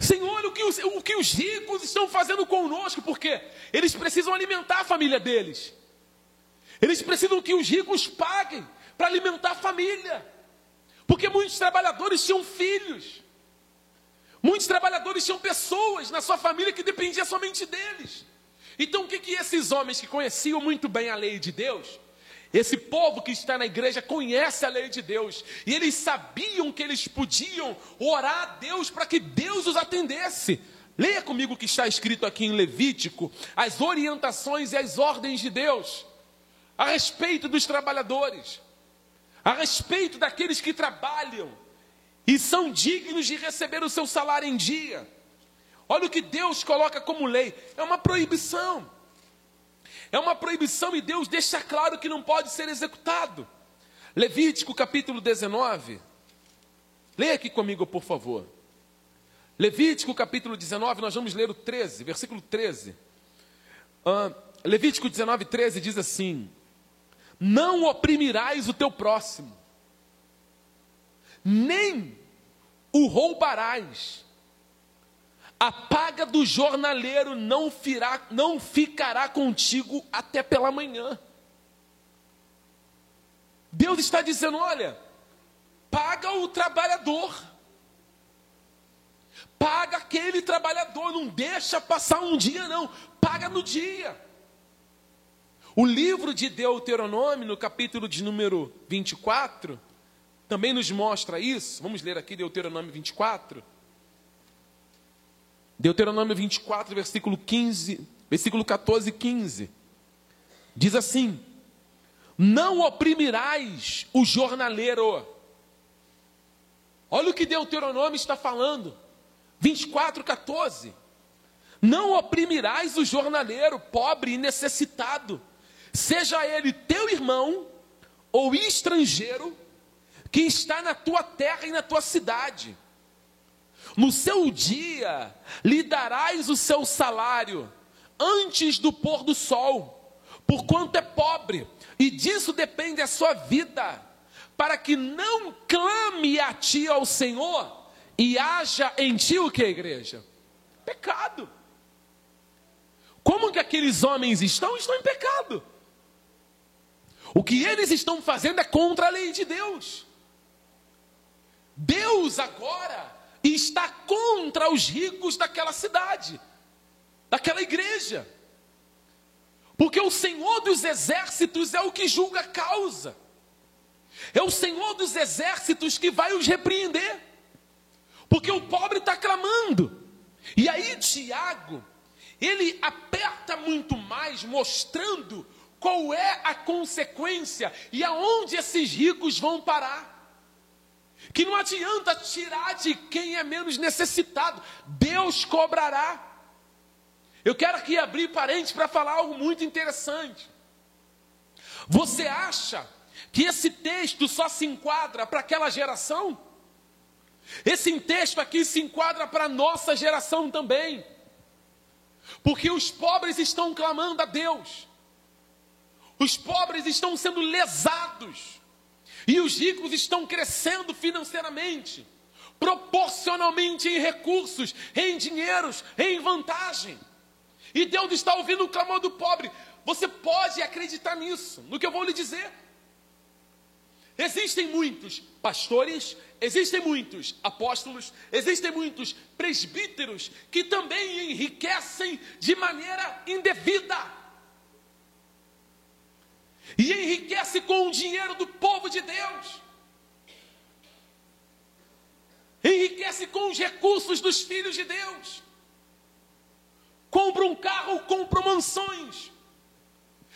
Senhor, o que, os, o que os ricos estão fazendo conosco, porque eles precisam alimentar a família deles. Eles precisam que os ricos paguem para alimentar a família. Porque muitos trabalhadores tinham filhos. Muitos trabalhadores tinham pessoas na sua família que dependiam somente deles. Então, o que, que esses homens que conheciam muito bem a lei de Deus, esse povo que está na igreja conhece a lei de Deus, e eles sabiam que eles podiam orar a Deus para que Deus os atendesse. Leia comigo o que está escrito aqui em Levítico, as orientações e as ordens de Deus a respeito dos trabalhadores, a respeito daqueles que trabalham e são dignos de receber o seu salário em dia. Olha o que Deus coloca como lei: é uma proibição. É uma proibição e Deus deixa claro que não pode ser executado. Levítico capítulo 19. Leia aqui comigo, por favor. Levítico capítulo 19, nós vamos ler o 13, versículo 13. Uh, Levítico 19, 13 diz assim: Não oprimirás o teu próximo, nem o roubarás a paga do jornaleiro não, firá, não ficará contigo até pela manhã. Deus está dizendo: olha, paga o trabalhador. Paga aquele trabalhador, não deixa passar um dia, não. Paga no dia. O livro de Deuteronômio, no capítulo de número 24, também nos mostra isso. Vamos ler aqui Deuteronômio 24. Deuteronômio 24, versículo 15, versículo 14 e 15. Diz assim: Não oprimirás o jornaleiro. Olha o que Deuteronômio está falando. 24, 14. Não oprimirás o jornaleiro, pobre e necessitado, seja ele teu irmão ou estrangeiro, que está na tua terra e na tua cidade no seu dia lhe darás o seu salário antes do pôr do sol, porquanto é pobre, e disso depende a sua vida, para que não clame a ti ao Senhor e haja em ti o que, igreja? Pecado. Como que aqueles homens estão? Estão em pecado. O que eles estão fazendo é contra a lei de Deus. Deus agora e está contra os ricos daquela cidade, daquela igreja. Porque o Senhor dos exércitos é o que julga a causa. É o Senhor dos exércitos que vai os repreender. Porque o pobre está clamando. E aí, Tiago, ele aperta muito mais, mostrando qual é a consequência e aonde esses ricos vão parar que não adianta tirar de quem é menos necessitado, Deus cobrará. Eu quero aqui abrir parênteses para falar algo muito interessante. Você acha que esse texto só se enquadra para aquela geração? Esse texto aqui se enquadra para a nossa geração também. Porque os pobres estão clamando a Deus. Os pobres estão sendo lesados e os ricos estão crescendo financeiramente, proporcionalmente em recursos, em dinheiros, em vantagem. E Deus está ouvindo o clamor do pobre. Você pode acreditar nisso, no que eu vou lhe dizer. Existem muitos pastores, existem muitos apóstolos, existem muitos presbíteros que também enriquecem de maneira indevida e enriquece com o dinheiro do povo de Deus. Enriquece com os recursos dos filhos de Deus. Compra um carro, compra mansões.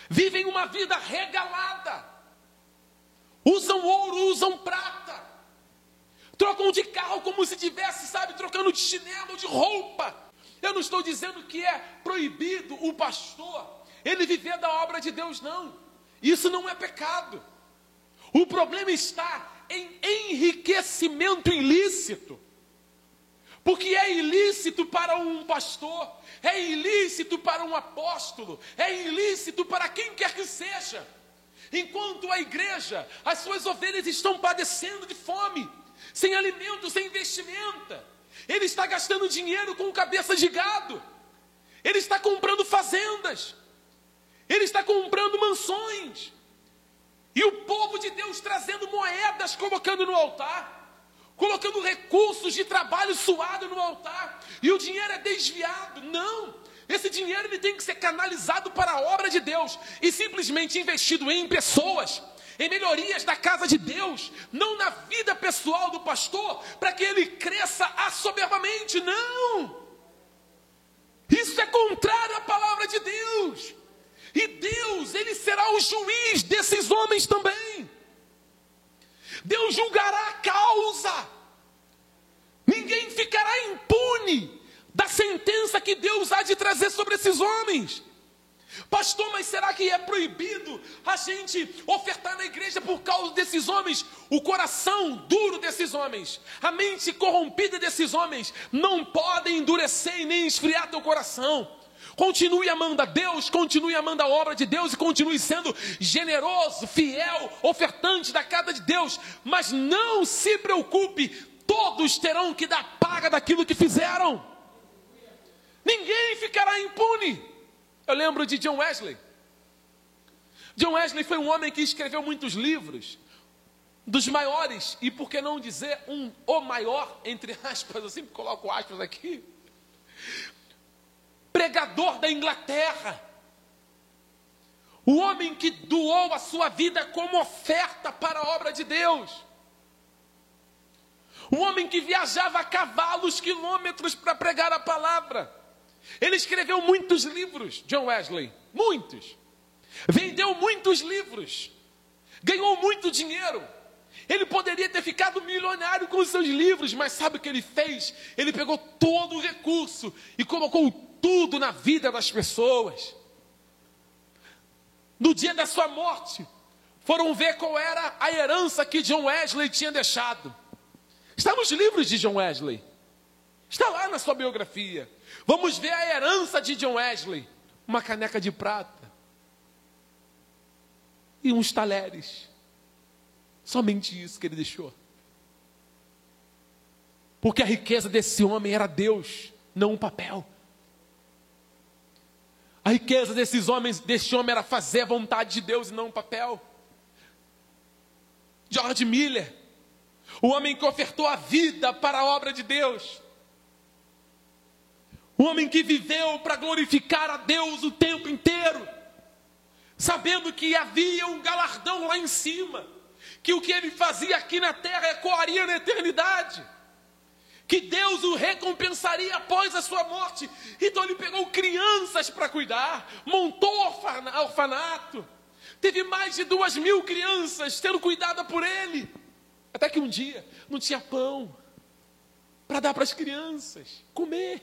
Vivem uma vida regalada. Usam ouro, usam prata. trocam de carro como se tivesse, sabe, trocando de chinelo, de roupa. Eu não estou dizendo que é proibido o pastor ele viver da obra de Deus, não. Isso não é pecado. O problema está em enriquecimento ilícito. Porque é ilícito para um pastor, é ilícito para um apóstolo, é ilícito para quem quer que seja. Enquanto a igreja, as suas ovelhas estão padecendo de fome, sem alimento, sem vestimenta. Ele está gastando dinheiro com cabeça de gado. Ele está comprando fazendas. Ele está comprando mansões. E o povo de Deus trazendo moedas, colocando no altar colocando recursos de trabalho suado no altar, e o dinheiro é desviado. Não! Esse dinheiro ele tem que ser canalizado para a obra de Deus e simplesmente investido em pessoas, em melhorias da casa de Deus, não na vida pessoal do pastor, para que ele cresça assoberbamente. Não! Isso é contrário à palavra de Deus. E Deus, ele será o juiz desses homens também. Deus julgará a causa. Ninguém ficará impune da sentença que Deus há de trazer sobre esses homens. Pastor, mas será que é proibido a gente ofertar na igreja por causa desses homens? O coração duro desses homens, a mente corrompida desses homens, não podem endurecer e nem esfriar teu coração. Continue amando a Deus, continue amando a obra de Deus e continue sendo generoso, fiel, ofertante da casa de Deus. Mas não se preocupe, todos terão que dar paga daquilo que fizeram. Ninguém ficará impune. Eu lembro de John Wesley. John Wesley foi um homem que escreveu muitos livros, dos maiores, e por que não dizer um o maior, entre aspas, eu sempre coloco aspas aqui, pregador da Inglaterra, o homem que doou a sua vida como oferta para a obra de Deus, o homem que viajava a cavalos quilômetros para pregar a palavra. Ele escreveu muitos livros, John Wesley, muitos. Vendeu muitos livros, ganhou muito dinheiro. Ele poderia ter ficado milionário com os seus livros, mas sabe o que ele fez? Ele pegou todo o recurso e colocou tudo na vida das pessoas. No dia da sua morte, foram ver qual era a herança que John Wesley tinha deixado. Está nos livros de John Wesley. Está lá na sua biografia. Vamos ver a herança de John Wesley: uma caneca de prata e uns talheres. Somente isso que ele deixou. Porque a riqueza desse homem era Deus, não um papel. Riqueza desses homens, deste homem era fazer a vontade de Deus e não um papel. George Miller, o homem que ofertou a vida para a obra de Deus. O homem que viveu para glorificar a Deus o tempo inteiro, sabendo que havia um galardão lá em cima, que o que ele fazia aqui na terra ecoaria na eternidade que Deus o recompensaria após a sua morte. Então ele pegou crianças para cuidar, montou orfanato, teve mais de duas mil crianças sendo cuidadas por ele. Até que um dia não tinha pão para dar para as crianças comer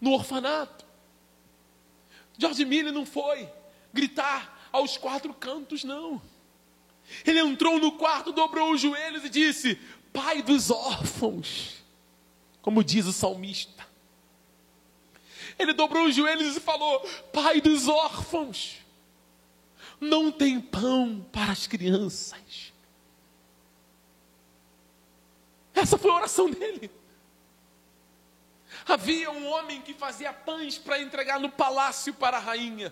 no orfanato. George Miller não foi gritar aos quatro cantos, não. Ele entrou no quarto, dobrou os joelhos e disse: Pai dos órfãos, como diz o salmista. Ele dobrou os joelhos e falou: Pai dos órfãos, não tem pão para as crianças. Essa foi a oração dele. Havia um homem que fazia pães para entregar no palácio para a rainha.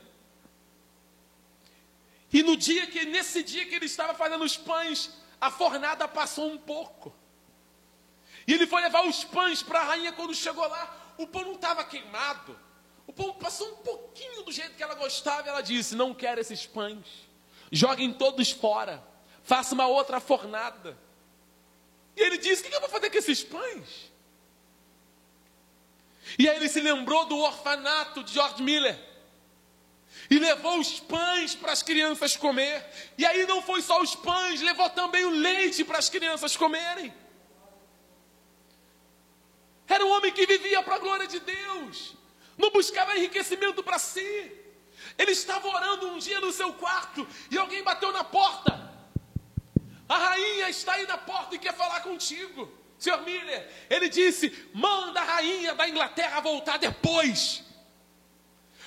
E no dia que, nesse dia que ele estava fazendo os pães, a fornada passou um pouco. E ele foi levar os pães para a rainha quando chegou lá. O pão não estava queimado. O pão passou um pouquinho do jeito que ela gostava. E ela disse: Não quero esses pães. Joguem todos fora. Faça uma outra fornada. E ele disse: O que eu vou fazer com esses pães? E aí ele se lembrou do orfanato de George Miller e levou os pães para as crianças comer. E aí não foi só os pães, levou também o leite para as crianças comerem. Era um homem que vivia para a glória de Deus, não buscava enriquecimento para si. Ele estava orando um dia no seu quarto e alguém bateu na porta. A rainha está aí na porta e quer falar contigo. Senhor Miller, ele disse: manda a rainha da Inglaterra voltar depois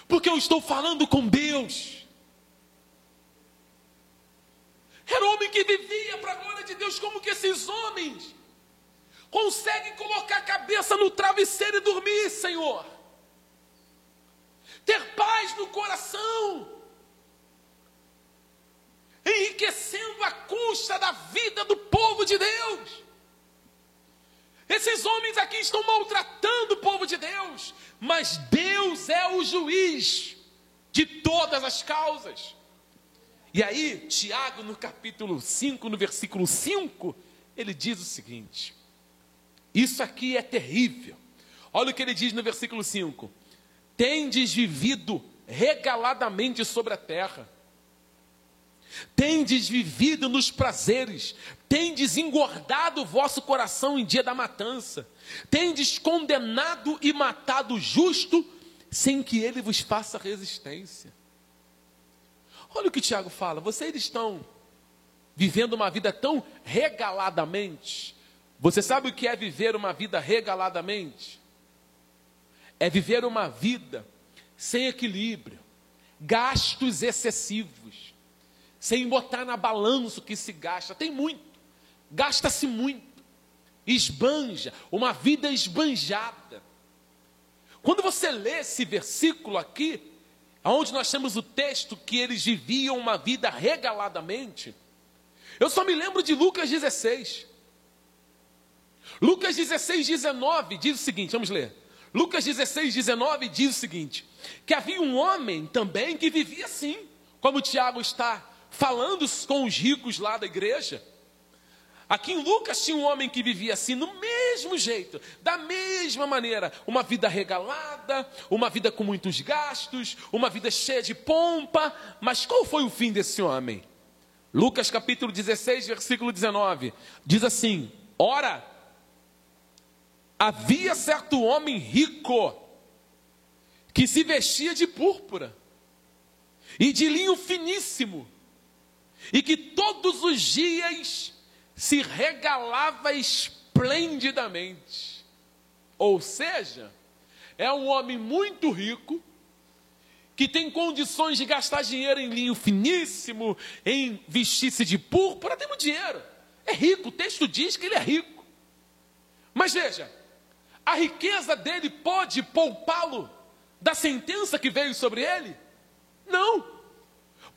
porque eu estou falando com Deus. Era um homem que vivia para a glória de Deus, como que esses homens conseguem colocar a cabeça no travesseiro e dormir, Senhor? Ter paz no coração, enriquecendo a custa da vida do povo de Deus. Esses homens aqui estão maltratando o povo de Deus, mas Deus é o juiz de todas as causas. E aí, Tiago, no capítulo 5, no versículo 5, ele diz o seguinte: Isso aqui é terrível. Olha o que ele diz no versículo 5: Tendes vivido regaladamente sobre a terra, tendes vivido nos prazeres, tendes engordado o vosso coração em dia da matança, tendes condenado e matado o justo, sem que ele vos faça resistência. Olha o que Tiago fala: vocês estão vivendo uma vida tão regaladamente. Você sabe o que é viver uma vida regaladamente? É viver uma vida sem equilíbrio, gastos excessivos, sem botar na balança o que se gasta. Tem muito, gasta-se muito, esbanja, uma vida esbanjada. Quando você lê esse versículo aqui, onde nós temos o texto que eles viviam uma vida regaladamente, eu só me lembro de Lucas 16. Lucas 16, 19 diz o seguinte: vamos ler. Lucas 16, 19 diz o seguinte: que havia um homem também que vivia assim, como Tiago está falando com os ricos lá da igreja. Aqui em Lucas tinha um homem que vivia assim, no mesmo jeito, da mesma maneira, uma vida regalada, uma vida com muitos gastos, uma vida cheia de pompa, mas qual foi o fim desse homem? Lucas capítulo 16, versículo 19, diz assim: Ora, havia certo homem rico, que se vestia de púrpura e de linho finíssimo, e que todos os dias se regalava esplendidamente. Ou seja, é um homem muito rico, que tem condições de gastar dinheiro em linho finíssimo, em vestir-se de púrpura, tem muito dinheiro. É rico, o texto diz que ele é rico. Mas veja, a riqueza dele pode poupá-lo da sentença que veio sobre ele? Não.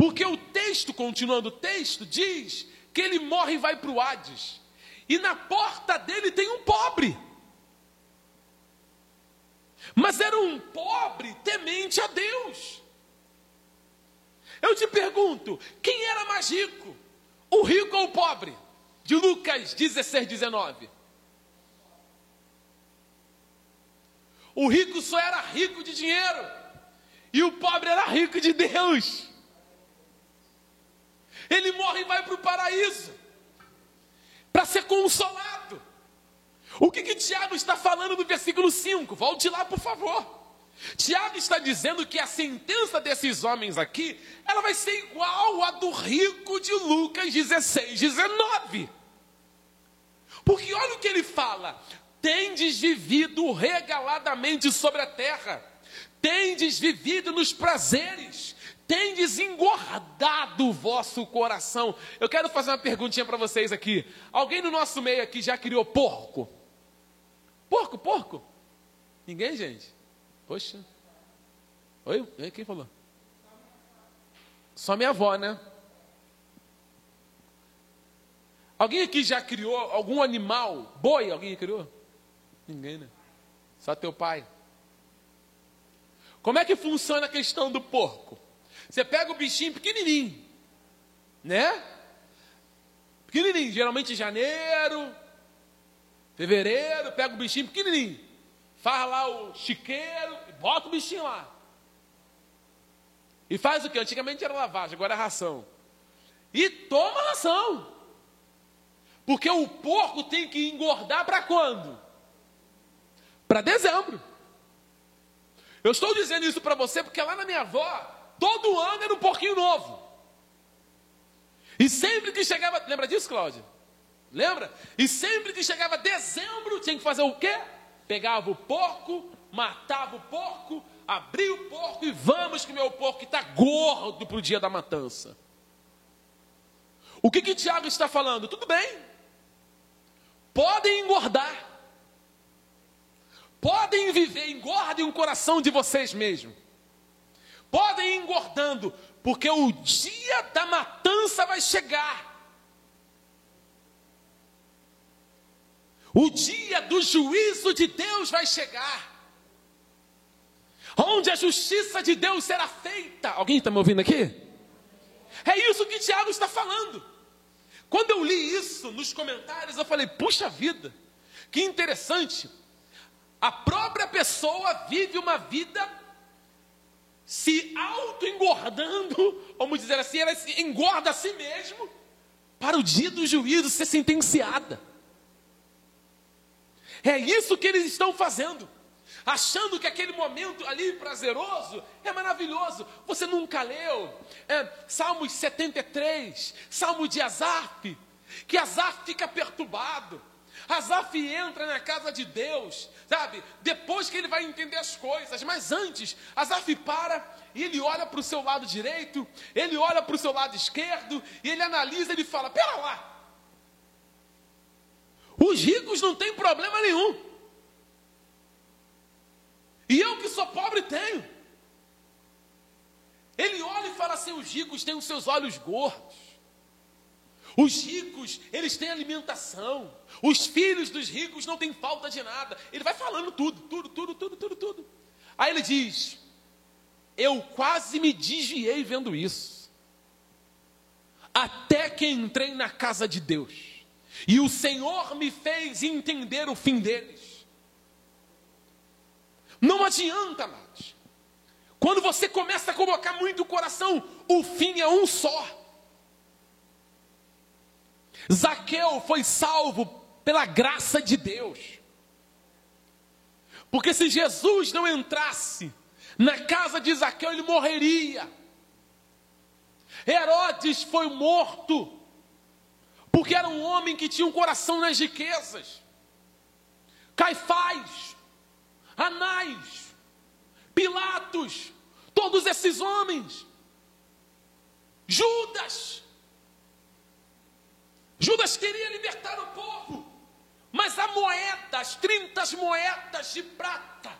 Porque o texto, continuando o texto, diz que ele morre e vai para o Hades. E na porta dele tem um pobre. Mas era um pobre temente a Deus. Eu te pergunto, quem era mais rico? O rico ou o pobre? De Lucas 16, 19. O rico só era rico de dinheiro. E o pobre era rico de Deus. Ele morre e vai para o paraíso para ser consolado. O que, que Tiago está falando no versículo 5? Volte lá, por favor. Tiago está dizendo que a sentença desses homens aqui, ela vai ser igual à do rico de Lucas 16, 19. Porque olha o que ele fala: tendes vivido regaladamente sobre a terra, tendes vivido nos prazeres, tendes engordado o vosso coração. Eu quero fazer uma perguntinha para vocês aqui. Alguém no nosso meio aqui já criou porco? Porco, porco? Ninguém, gente? Poxa. Oi? Quem falou? Só minha avó, né? Alguém aqui já criou algum animal? Boi, alguém criou? Ninguém, né? Só teu pai. Como é que funciona a questão do porco? Você pega o bichinho pequenininho, né? Pequenininho, geralmente em janeiro, fevereiro, pega o bichinho pequenininho, faz lá o chiqueiro e bota o bichinho lá. E faz o que? Antigamente era lavagem, agora é ração. E toma ração. Porque o porco tem que engordar para quando? Para dezembro. Eu estou dizendo isso para você porque lá na minha avó, todo ano era um porquinho novo. E sempre que chegava, lembra disso, Cláudia? Lembra? E sempre que chegava dezembro, tinha que fazer o quê? Pegava o porco, matava o porco, abria o porco e vamos que meu porco está gordo para o dia da matança. O que que Tiago está falando? Tudo bem. Podem engordar. Podem viver, engordem o coração de vocês mesmos. Podem ir engordando, porque o dia da matança vai chegar. O dia do juízo de Deus vai chegar. Onde a justiça de Deus será feita. Alguém está me ouvindo aqui? É isso que Tiago está falando. Quando eu li isso nos comentários, eu falei: puxa vida, que interessante. A própria pessoa vive uma vida se auto-engordando, vamos dizer assim, ela se engorda a si mesmo, para o dia do juízo ser sentenciada. É isso que eles estão fazendo, achando que aquele momento ali prazeroso é maravilhoso. Você nunca leu é, Salmos 73, Salmo de Asaf, que Asaf fica perturbado. Asaf entra na casa de Deus, sabe? Depois que ele vai entender as coisas, mas antes, Asaf para e ele olha para o seu lado direito, ele olha para o seu lado esquerdo, e ele analisa, ele fala: Pera lá, os ricos não têm problema nenhum. E eu que sou pobre tenho. Ele olha e fala assim: os ricos têm os seus olhos gordos. Os ricos, eles têm alimentação. Os filhos dos ricos não têm falta de nada. Ele vai falando tudo, tudo, tudo, tudo, tudo, tudo. Aí ele diz: Eu quase me desviei vendo isso. Até que entrei na casa de Deus. E o Senhor me fez entender o fim deles. Não adianta mais. Quando você começa a colocar muito o coração, o fim é um só. Zaqueu foi salvo pela graça de Deus. Porque se Jesus não entrasse na casa de Zaqueu, ele morreria. Herodes foi morto porque era um homem que tinha um coração nas riquezas. Caifás, Anás, Pilatos, todos esses homens. Judas. Judas queria libertar o povo, mas a moeda, as 30 moedas de prata,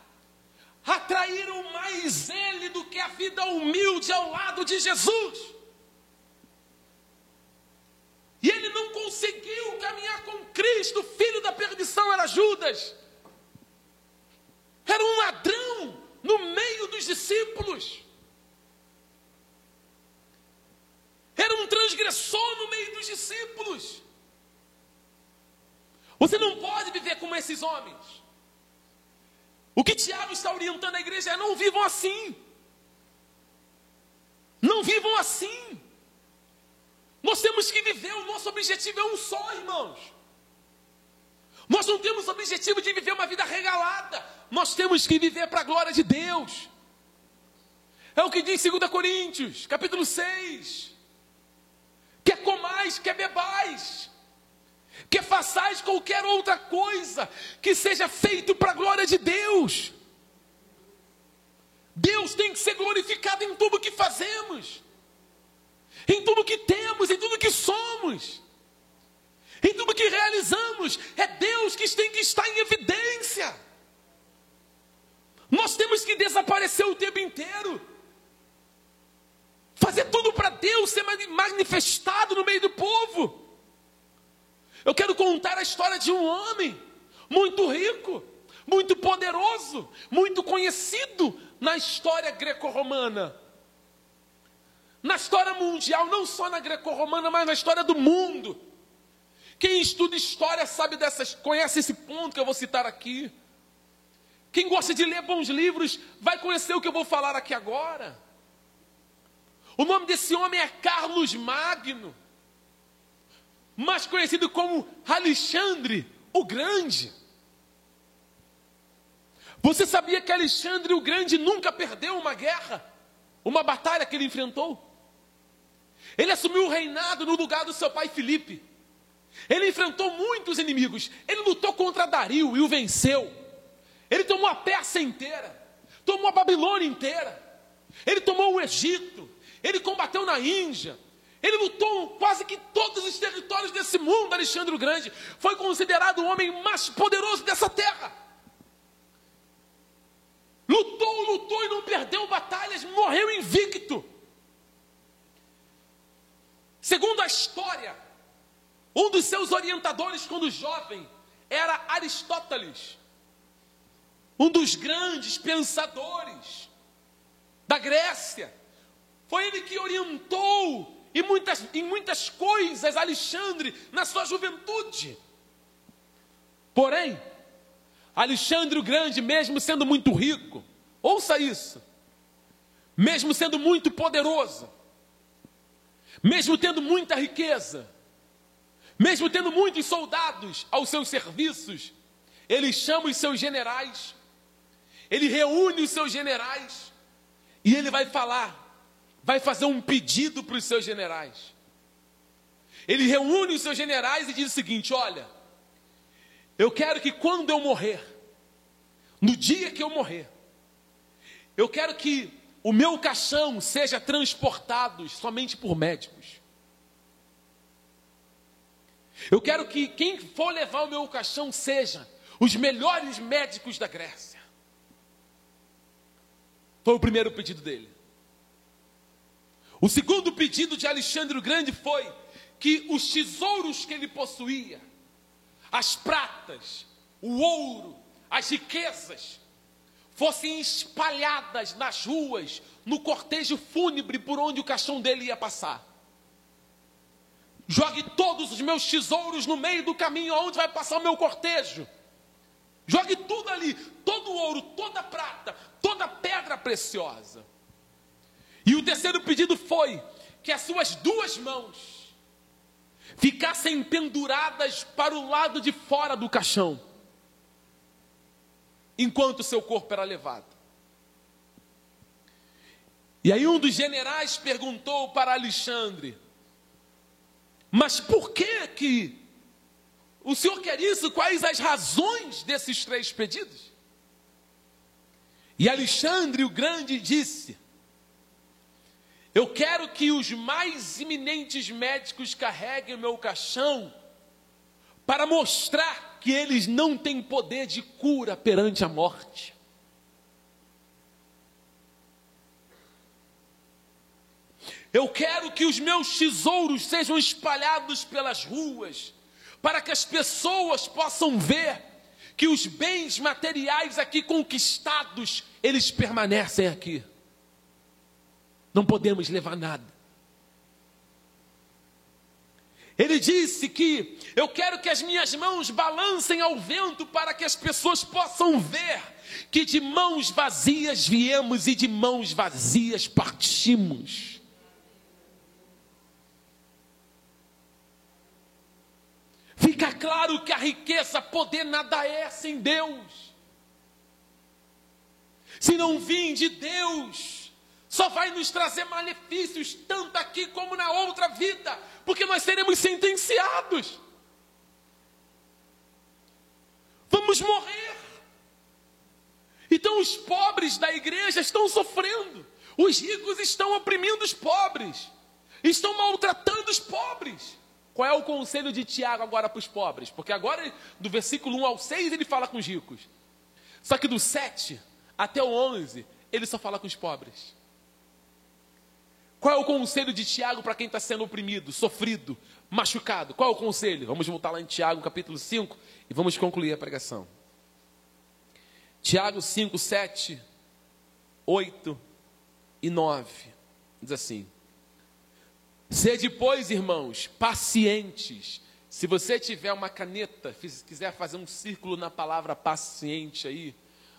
atraíram mais ele do que a vida humilde ao lado de Jesus. E ele não conseguiu caminhar com Cristo, filho da perdição era Judas. Era um ladrão no meio dos discípulos. Era um transgressor no meio dos discípulos. Você não pode viver como esses homens. O que Tiago está orientando a igreja é: não vivam assim. Não vivam assim. Nós temos que viver, o nosso objetivo é um só, irmãos. Nós não temos o objetivo de viver uma vida regalada, nós temos que viver para a glória de Deus. É o que diz 2 Coríntios, capítulo 6. Quer comais, quer bebais, quer façais qualquer outra coisa que seja feito para a glória de Deus. Deus tem que ser glorificado em tudo que fazemos em tudo que temos, em tudo que somos, em tudo que realizamos. É Deus que tem que estar em evidência. Nós temos que desaparecer o tempo inteiro. Fazer tudo para Deus ser manifestado no meio do povo. Eu quero contar a história de um homem muito rico, muito poderoso, muito conhecido na história greco-romana na história mundial, não só na greco-romana, mas na história do mundo. Quem estuda história sabe dessas, conhece esse ponto que eu vou citar aqui. Quem gosta de ler bons livros vai conhecer o que eu vou falar aqui agora. O nome desse homem é Carlos Magno, mais conhecido como Alexandre o Grande. Você sabia que Alexandre o Grande nunca perdeu uma guerra, uma batalha que ele enfrentou? Ele assumiu o reinado no lugar do seu pai Filipe. Ele enfrentou muitos inimigos. Ele lutou contra Dario e o venceu. Ele tomou a Pérsia inteira, tomou a Babilônia inteira. Ele tomou o Egito, ele combateu na Índia, ele lutou quase que todos os territórios desse mundo, Alexandre o Grande. Foi considerado o homem mais poderoso dessa terra. Lutou, lutou e não perdeu batalhas, morreu invicto. Segundo a história, um dos seus orientadores quando jovem era Aristóteles, um dos grandes pensadores da Grécia. Foi ele que orientou em muitas, em muitas coisas Alexandre na sua juventude. Porém, Alexandre o Grande, mesmo sendo muito rico, ouça isso, mesmo sendo muito poderoso, mesmo tendo muita riqueza, mesmo tendo muitos soldados aos seus serviços, ele chama os seus generais, ele reúne os seus generais e ele vai falar, vai fazer um pedido para os seus generais. Ele reúne os seus generais e diz o seguinte: Olha, eu quero que quando eu morrer, no dia que eu morrer, eu quero que o meu caixão seja transportado somente por médicos. Eu quero que quem for levar o meu caixão seja os melhores médicos da Grécia. Foi o primeiro pedido dele. O segundo pedido de Alexandre o Grande foi que os tesouros que ele possuía, as pratas, o ouro, as riquezas, fossem espalhadas nas ruas, no cortejo fúnebre por onde o caixão dele ia passar. Jogue todos os meus tesouros no meio do caminho aonde vai passar o meu cortejo. Jogue tudo ali, todo o ouro, toda a prata, toda a pedra preciosa. E o terceiro pedido foi que as suas duas mãos ficassem penduradas para o lado de fora do caixão, enquanto seu corpo era levado. E aí um dos generais perguntou para Alexandre: mas por que que o Senhor quer isso? Quais as razões desses três pedidos? E Alexandre o Grande disse: Eu quero que os mais iminentes médicos carreguem o meu caixão para mostrar que eles não têm poder de cura perante a morte. Eu quero que os meus tesouros sejam espalhados pelas ruas, para que as pessoas possam ver que os bens materiais aqui conquistados, eles permanecem aqui. Não podemos levar nada. Ele disse que eu quero que as minhas mãos balancem ao vento para que as pessoas possam ver que de mãos vazias viemos e de mãos vazias partimos. Fica claro que a riqueza, poder, nada é sem Deus. Se não vir de Deus, só vai nos trazer malefícios, tanto aqui como na outra vida, porque nós seremos sentenciados. Vamos morrer. Então os pobres da igreja estão sofrendo, os ricos estão oprimindo os pobres, estão maltratando os pobres. Qual é o conselho de Tiago agora para os pobres? Porque agora, do versículo 1 ao 6, ele fala com os ricos. Só que do 7 até o 11, ele só fala com os pobres. Qual é o conselho de Tiago para quem está sendo oprimido, sofrido, machucado? Qual é o conselho? Vamos voltar lá em Tiago, capítulo 5, e vamos concluir a pregação. Tiago 5, 7, 8 e 9. Diz assim: Sede, pois, irmãos, pacientes. Se você tiver uma caneta, quiser fazer um círculo na palavra paciente aí,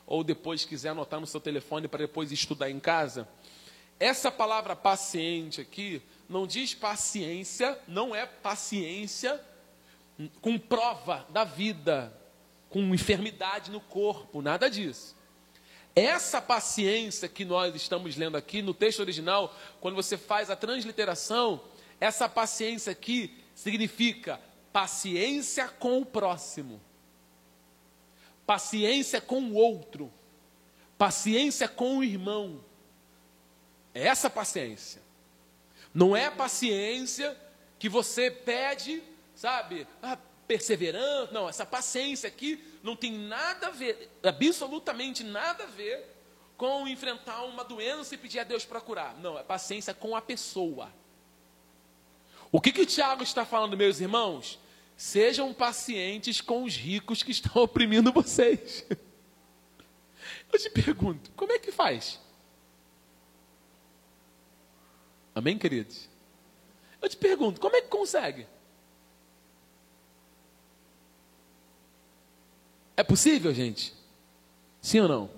ou depois quiser anotar no seu telefone para depois estudar em casa, essa palavra paciente aqui não diz paciência, não é paciência com prova da vida, com enfermidade no corpo, nada disso. Essa paciência que nós estamos lendo aqui no texto original, quando você faz a transliteração, essa paciência aqui significa paciência com o próximo, paciência com o outro, paciência com o irmão. É essa paciência. Não é paciência que você pede, sabe, ah, perseverando. Não, essa paciência aqui não tem nada a ver, absolutamente nada a ver com enfrentar uma doença e pedir a Deus para curar. Não, é paciência com a pessoa. O que que Tiago está falando, meus irmãos? Sejam pacientes com os ricos que estão [laughs] oprimindo vocês. Eu te pergunto, como é que faz? Amém, queridos? Eu te pergunto, como é que consegue? É possível, gente? Sim ou não?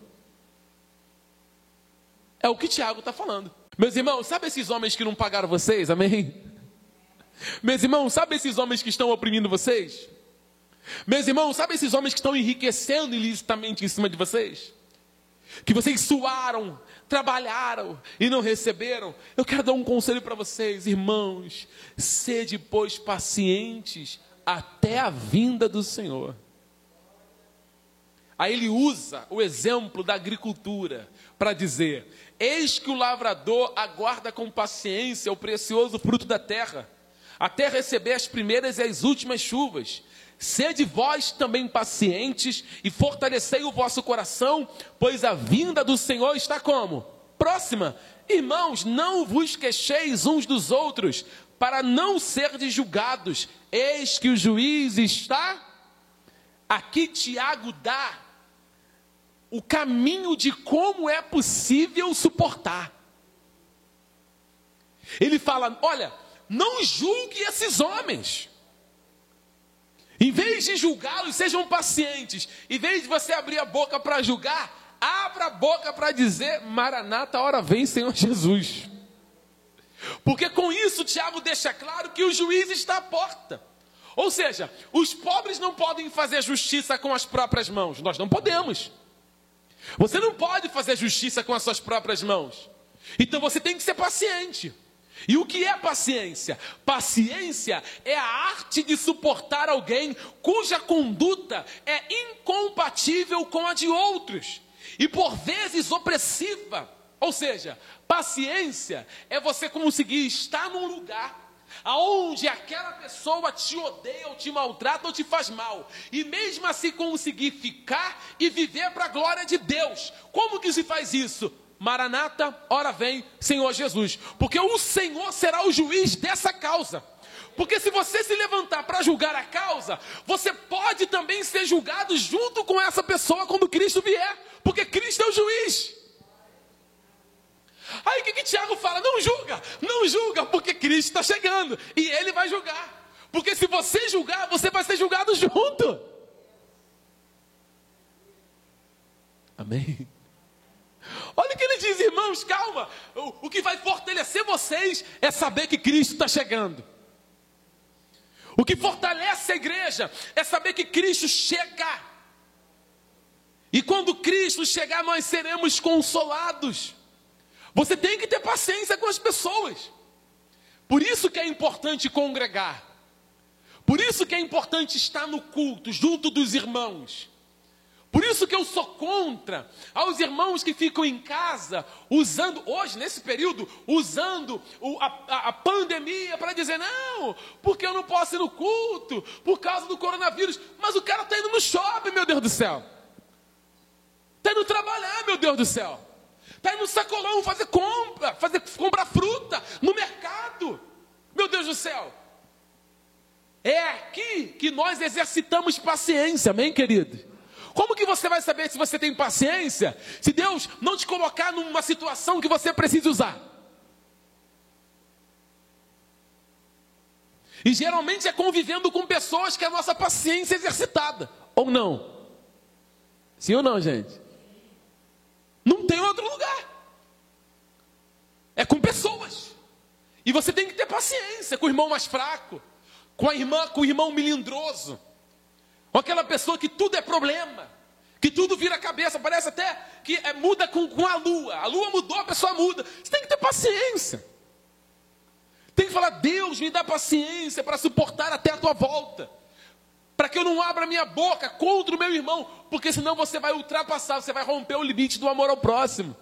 É o que Tiago está falando. Meus irmãos, sabe esses homens que não pagaram vocês? Amém? Meus irmãos, sabe esses homens que estão oprimindo vocês? Meus irmãos, sabe esses homens que estão enriquecendo ilicitamente em cima de vocês? Que vocês suaram, trabalharam e não receberam. Eu quero dar um conselho para vocês, irmãos. Sede, pois, pacientes até a vinda do Senhor. Aí ele usa o exemplo da agricultura para dizer: Eis que o lavrador aguarda com paciência o precioso fruto da terra, até receber as primeiras e as últimas chuvas. Sede vós também pacientes e fortalecei o vosso coração, pois a vinda do Senhor está como? Próxima. Irmãos, não vos queixeis uns dos outros, para não serdes julgados. Eis que o juiz está. Aqui Tiago dá o caminho de como é possível suportar. Ele fala: olha, não julgue esses homens. Em vez de julgá-los, sejam pacientes. Em vez de você abrir a boca para julgar, abra a boca para dizer: Maranata, hora vem, Senhor Jesus. Porque com isso, Tiago deixa claro que o juiz está à porta. Ou seja, os pobres não podem fazer justiça com as próprias mãos, nós não podemos. Você não pode fazer justiça com as suas próprias mãos. Então você tem que ser paciente. E o que é paciência? Paciência é a arte de suportar alguém cuja conduta é incompatível com a de outros e por vezes opressiva. Ou seja, paciência é você conseguir estar num lugar aonde aquela pessoa te odeia, ou te maltrata, ou te faz mal, e mesmo assim conseguir ficar e viver para a glória de Deus. Como que se faz isso? Maranata, ora vem, Senhor Jesus, porque o Senhor será o juiz dessa causa. Porque se você se levantar para julgar a causa, você pode também ser julgado junto com essa pessoa quando Cristo vier, porque Cristo é o juiz. Aí o que, que Tiago fala? Não julga, não julga, porque Cristo está chegando e ele vai julgar. Porque se você julgar, você vai ser julgado junto. Amém? Olha o que ele diz, irmãos, calma. O, o que vai fortalecer vocês é saber que Cristo está chegando. O que fortalece a igreja é saber que Cristo chega. E quando Cristo chegar, nós seremos consolados. Você tem que ter paciência com as pessoas. Por isso que é importante congregar. Por isso que é importante estar no culto, junto dos irmãos. Por isso que eu sou contra aos irmãos que ficam em casa, usando, hoje, nesse período, usando o, a, a, pandemia para dizer, não, porque eu não posso ir no culto, por causa do coronavírus. Mas o cara está indo no shopping, meu Deus do céu. Está indo trabalhar, meu Deus do céu. Está indo no sacolão fazer compra, fazer comprar fruta no mercado. Meu Deus do céu. É aqui que nós exercitamos paciência, amém, querido? Como que você vai saber se você tem paciência se Deus não te colocar numa situação que você precisa usar? E geralmente é convivendo com pessoas que a nossa paciência é exercitada, ou não? Sim ou não, gente? Não tem outro lugar. É com pessoas. E você tem que ter paciência com o irmão mais fraco, com a irmã, com o irmão melindroso, com aquela pessoa que tudo é problema, que tudo vira cabeça, parece até que é, muda com, com a lua. A lua mudou, a pessoa muda. Você tem que ter paciência. Tem que falar, Deus, me dá paciência para suportar até a tua volta. Para que eu não abra minha boca contra o meu irmão, porque senão você vai ultrapassar, você vai romper o limite do amor ao próximo.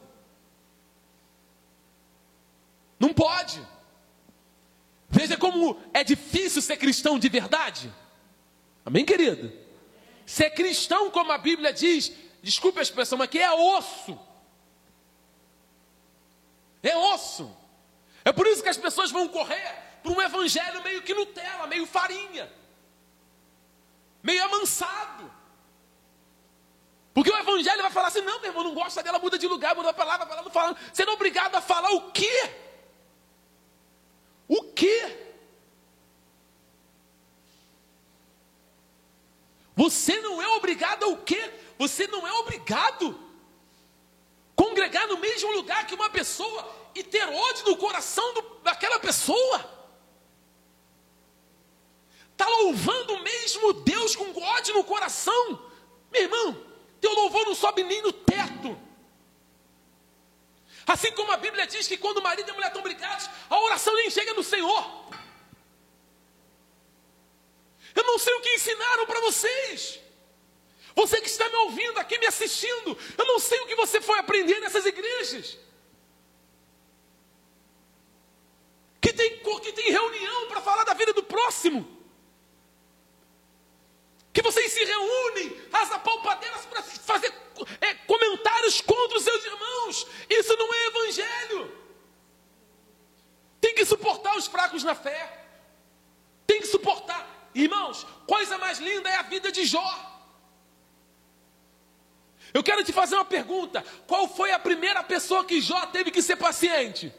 Não pode. Veja como é difícil ser cristão de verdade. Amém, querido? Ser cristão, como a Bíblia diz, desculpe a expressão, mas que é osso. É osso. É por isso que as pessoas vão correr para um evangelho meio que Nutella, meio farinha, meio amansado. Porque o evangelho vai falar assim: não, meu irmão, não gosta dela, muda de lugar, muda a palavra, a não fala. Você não é obrigado a falar o quê? O quê? Você não é obrigado ao quê? Você não é obrigado congregar no mesmo lugar que uma pessoa e ter ódio no coração do, daquela pessoa. Está louvando o mesmo Deus com ódio no coração. Meu irmão, teu louvor não sobe nem no teto. Assim como a Bíblia diz que quando o marido e a mulher estão brigados, a oração nem chega no Senhor. Eu não sei o que ensinaram para vocês. Você que está me ouvindo aqui, me assistindo, eu não sei o que você foi aprender nessas igrejas. que tem, que tem reunião para falar da vida do próximo. Que vocês se reúnem às apalpadeiras para fazer é, comentários contra os seus irmãos. Isso não é evangelho. Tem que suportar os fracos na fé. Tem que suportar. Irmãos, coisa mais linda é a vida de Jó. Eu quero te fazer uma pergunta: qual foi a primeira pessoa que Jó teve que ser paciente?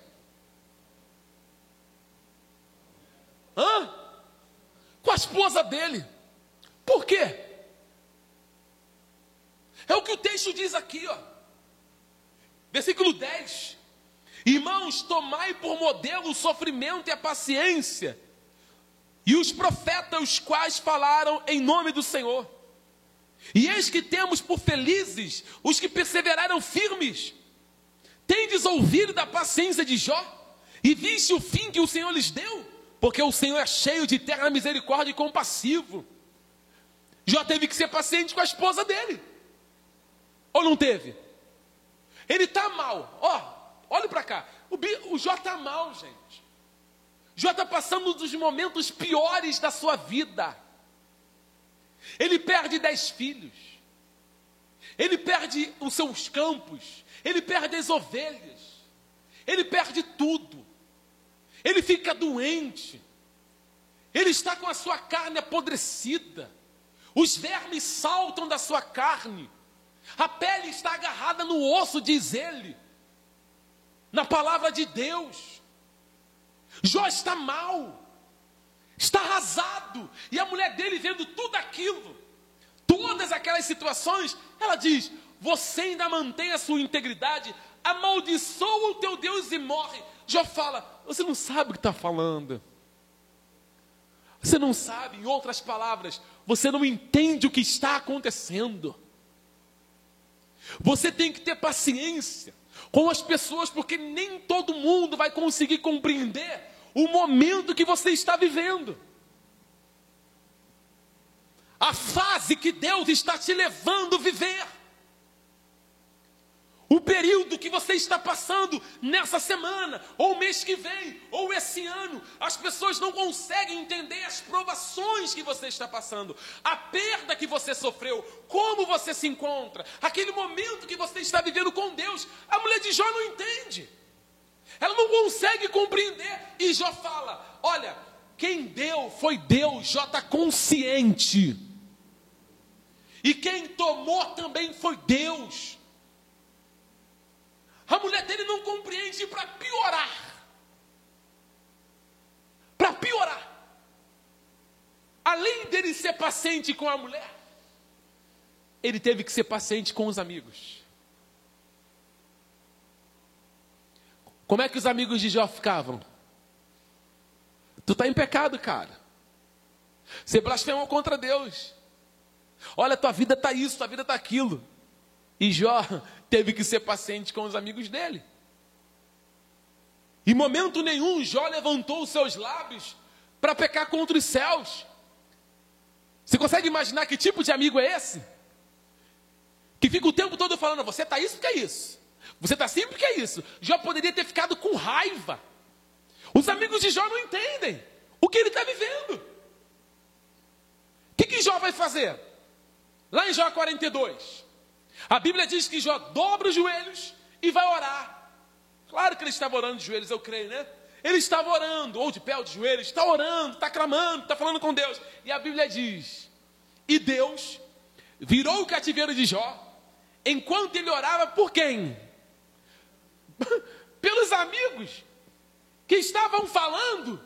Hã? Com a esposa dele. Por quê? É o que o texto diz aqui, ó. Versículo 10. Irmãos, tomai por modelo o sofrimento e a paciência, e os profetas, os quais falaram em nome do Senhor. E eis que temos por felizes os que perseveraram firmes. Tendes ouvido da paciência de Jó, e viste o fim que o Senhor lhes deu? porque o Senhor é cheio de terra misericórdia e compassivo. Jó teve que ser paciente com a esposa dele. Ou não teve? Ele está mal. Ó, oh, olhe para cá. O, o Jó está mal, gente. Jó está passando dos momentos piores da sua vida. Ele perde dez filhos. Ele perde os seus campos. Ele perde as ovelhas. Ele perde tudo ele fica doente, ele está com a sua carne apodrecida, os vermes saltam da sua carne, a pele está agarrada no osso, diz ele, na palavra de Deus. Jó está mal, está arrasado, e a mulher dele vendo tudo aquilo, todas aquelas situações, ela diz: Você ainda mantém a sua integridade, amaldiçoa o teu Deus e morre. Jó fala: Você não sabe o que está falando. Você não sabe, em outras palavras, você não entende o que está acontecendo. Você tem que ter paciência com as pessoas, porque nem todo mundo vai conseguir compreender o momento que você está vivendo. A fase que Deus está te levando a viver. O período que você está passando nessa semana, ou mês que vem, ou esse ano, as pessoas não conseguem entender as provações que você está passando, a perda que você sofreu, como você se encontra, aquele momento que você está vivendo com Deus. A mulher de Jó não entende, ela não consegue compreender. E Jó fala: Olha, quem deu foi Deus, Jó está consciente, e quem tomou também foi Deus. A mulher dele não compreende para piorar. Para piorar. Além dele ser paciente com a mulher, ele teve que ser paciente com os amigos. Como é que os amigos de Jó ficavam? Tu está em pecado, cara. Você blasfemou contra Deus. Olha, tua vida está isso, tua vida está aquilo. E Jó teve que ser paciente com os amigos dele. Em momento nenhum, Jó levantou os seus lábios para pecar contra os céus. Você consegue imaginar que tipo de amigo é esse? Que fica o tempo todo falando: você está isso porque é isso. Você está assim porque é isso. Jó poderia ter ficado com raiva. Os amigos de Jó não entendem o que ele está vivendo. O que, que Jó vai fazer? Lá em Jó 42, a Bíblia diz que Jó dobra os joelhos e vai orar. Claro que ele estava orando de joelhos, eu creio, né? Ele estava orando, ou de pé ou de joelhos, está orando, está clamando, está falando com Deus. E a Bíblia diz: E Deus virou o cativeiro de Jó, enquanto ele orava por quem? [laughs] Pelos amigos que estavam falando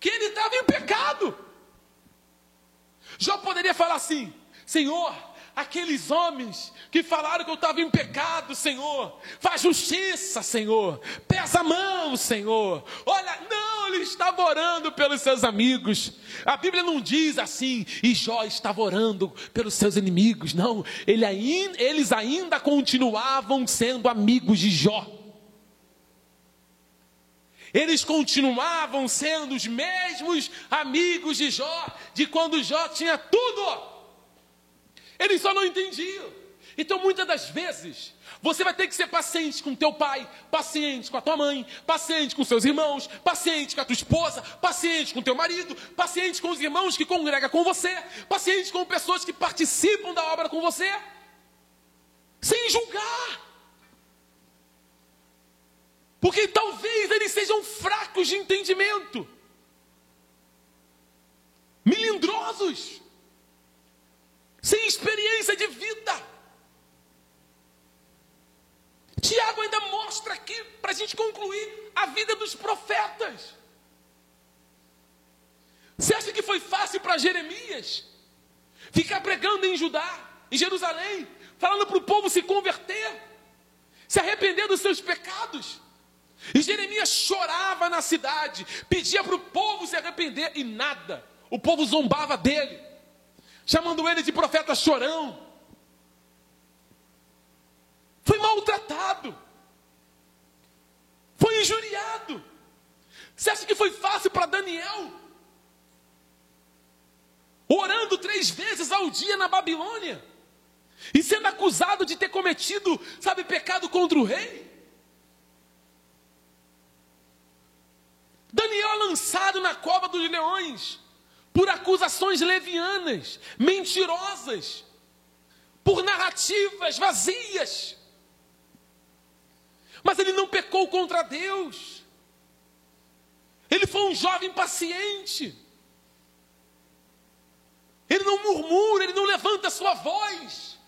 que ele estava em pecado. Jó poderia falar assim: Senhor, aqueles homens que falaram que eu estava em pecado, Senhor, faz justiça, Senhor, pesa a mão, Senhor. Olha, não, ele estava orando pelos seus amigos. A Bíblia não diz assim, e Jó estava orando pelos seus inimigos, não. Ele ainda, eles ainda continuavam sendo amigos de Jó. Eles continuavam sendo os mesmos amigos de Jó, de quando Jó tinha tudo. Eles só não entendiam. Então, muitas das vezes, você vai ter que ser paciente com teu pai, paciente com a tua mãe, paciente com seus irmãos, paciente com a tua esposa, paciente com teu marido, paciente com os irmãos que congregam com você, paciente com pessoas que participam da obra com você, sem julgar. Porque talvez eles sejam fracos de entendimento, melindrosos sem experiência de vida. Tiago ainda mostra aqui, para a gente concluir, a vida dos profetas. Você acha que foi fácil para Jeremias ficar pregando em Judá, em Jerusalém, falando para o povo se converter, se arrepender dos seus pecados? E Jeremias chorava na cidade, pedia para o povo se arrepender e nada. O povo zombava dele chamando ele de profeta chorão. Foi maltratado. Foi injuriado. Você acha que foi fácil para Daniel? Orando três vezes ao dia na Babilônia. E sendo acusado de ter cometido, sabe, pecado contra o rei. Daniel lançado na cova dos leões por acusações levianas, mentirosas, por narrativas vazias. Mas ele não pecou contra Deus. Ele foi um jovem paciente. Ele não murmura, ele não levanta sua voz.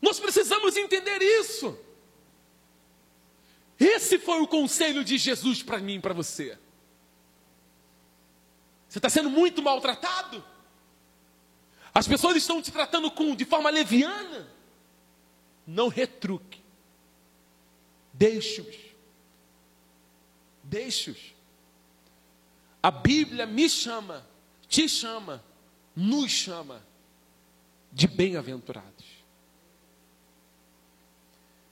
Nós precisamos entender isso. Esse foi o conselho de Jesus para mim e para você. Você está sendo muito maltratado. As pessoas estão te tratando com, de forma leviana. Não retruque. Deixe-os. Deixe-os. A Bíblia me chama, te chama, nos chama de bem-aventurados.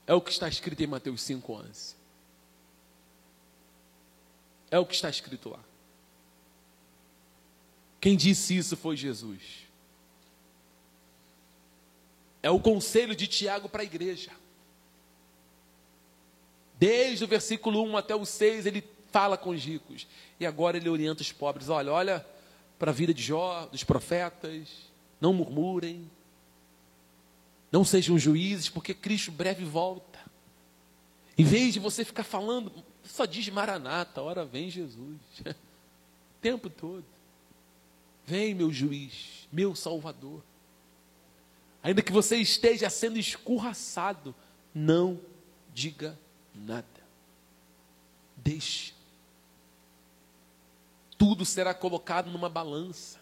É o que está escrito em Mateus 5,11. É o que está escrito lá. Quem disse isso foi Jesus. É o conselho de Tiago para a igreja. Desde o versículo 1 até o 6, ele fala com os ricos. E agora ele orienta os pobres: olha, olha para a vida de Jó, dos profetas, não murmurem, não sejam juízes, porque Cristo breve volta. Em vez de você ficar falando, só diz Maranata, hora vem Jesus. [laughs] o tempo todo. Vem, meu juiz, meu salvador. Ainda que você esteja sendo escorraçado, não diga nada. Deixe. Tudo será colocado numa balança.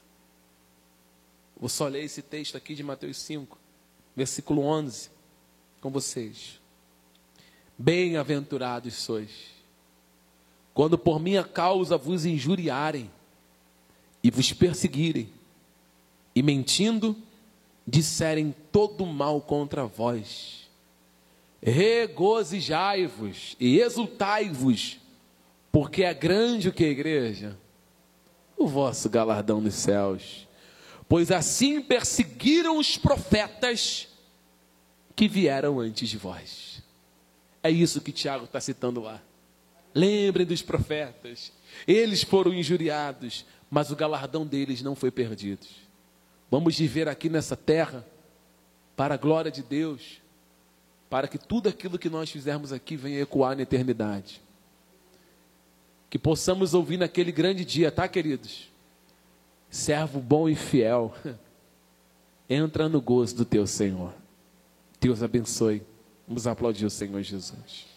Vou só ler esse texto aqui de Mateus 5, versículo 11, com vocês. Bem-aventurados sois, quando por minha causa vos injuriarem e vos perseguirem, e mentindo, disserem todo mal contra vós, regozijai-vos e exultai-vos, porque é grande o que a igreja? O vosso galardão nos céus. Pois assim perseguiram os profetas que vieram antes de vós. É isso que Tiago está citando lá. Lembrem dos profetas. Eles foram injuriados, mas o galardão deles não foi perdido. Vamos viver aqui nessa terra para a glória de Deus, para que tudo aquilo que nós fizermos aqui venha ecoar na eternidade. Que possamos ouvir naquele grande dia, tá, queridos? Servo bom e fiel, [laughs] entra no gozo do teu Senhor. Deus abençoe. Vamos aplaudir o Senhor Jesus.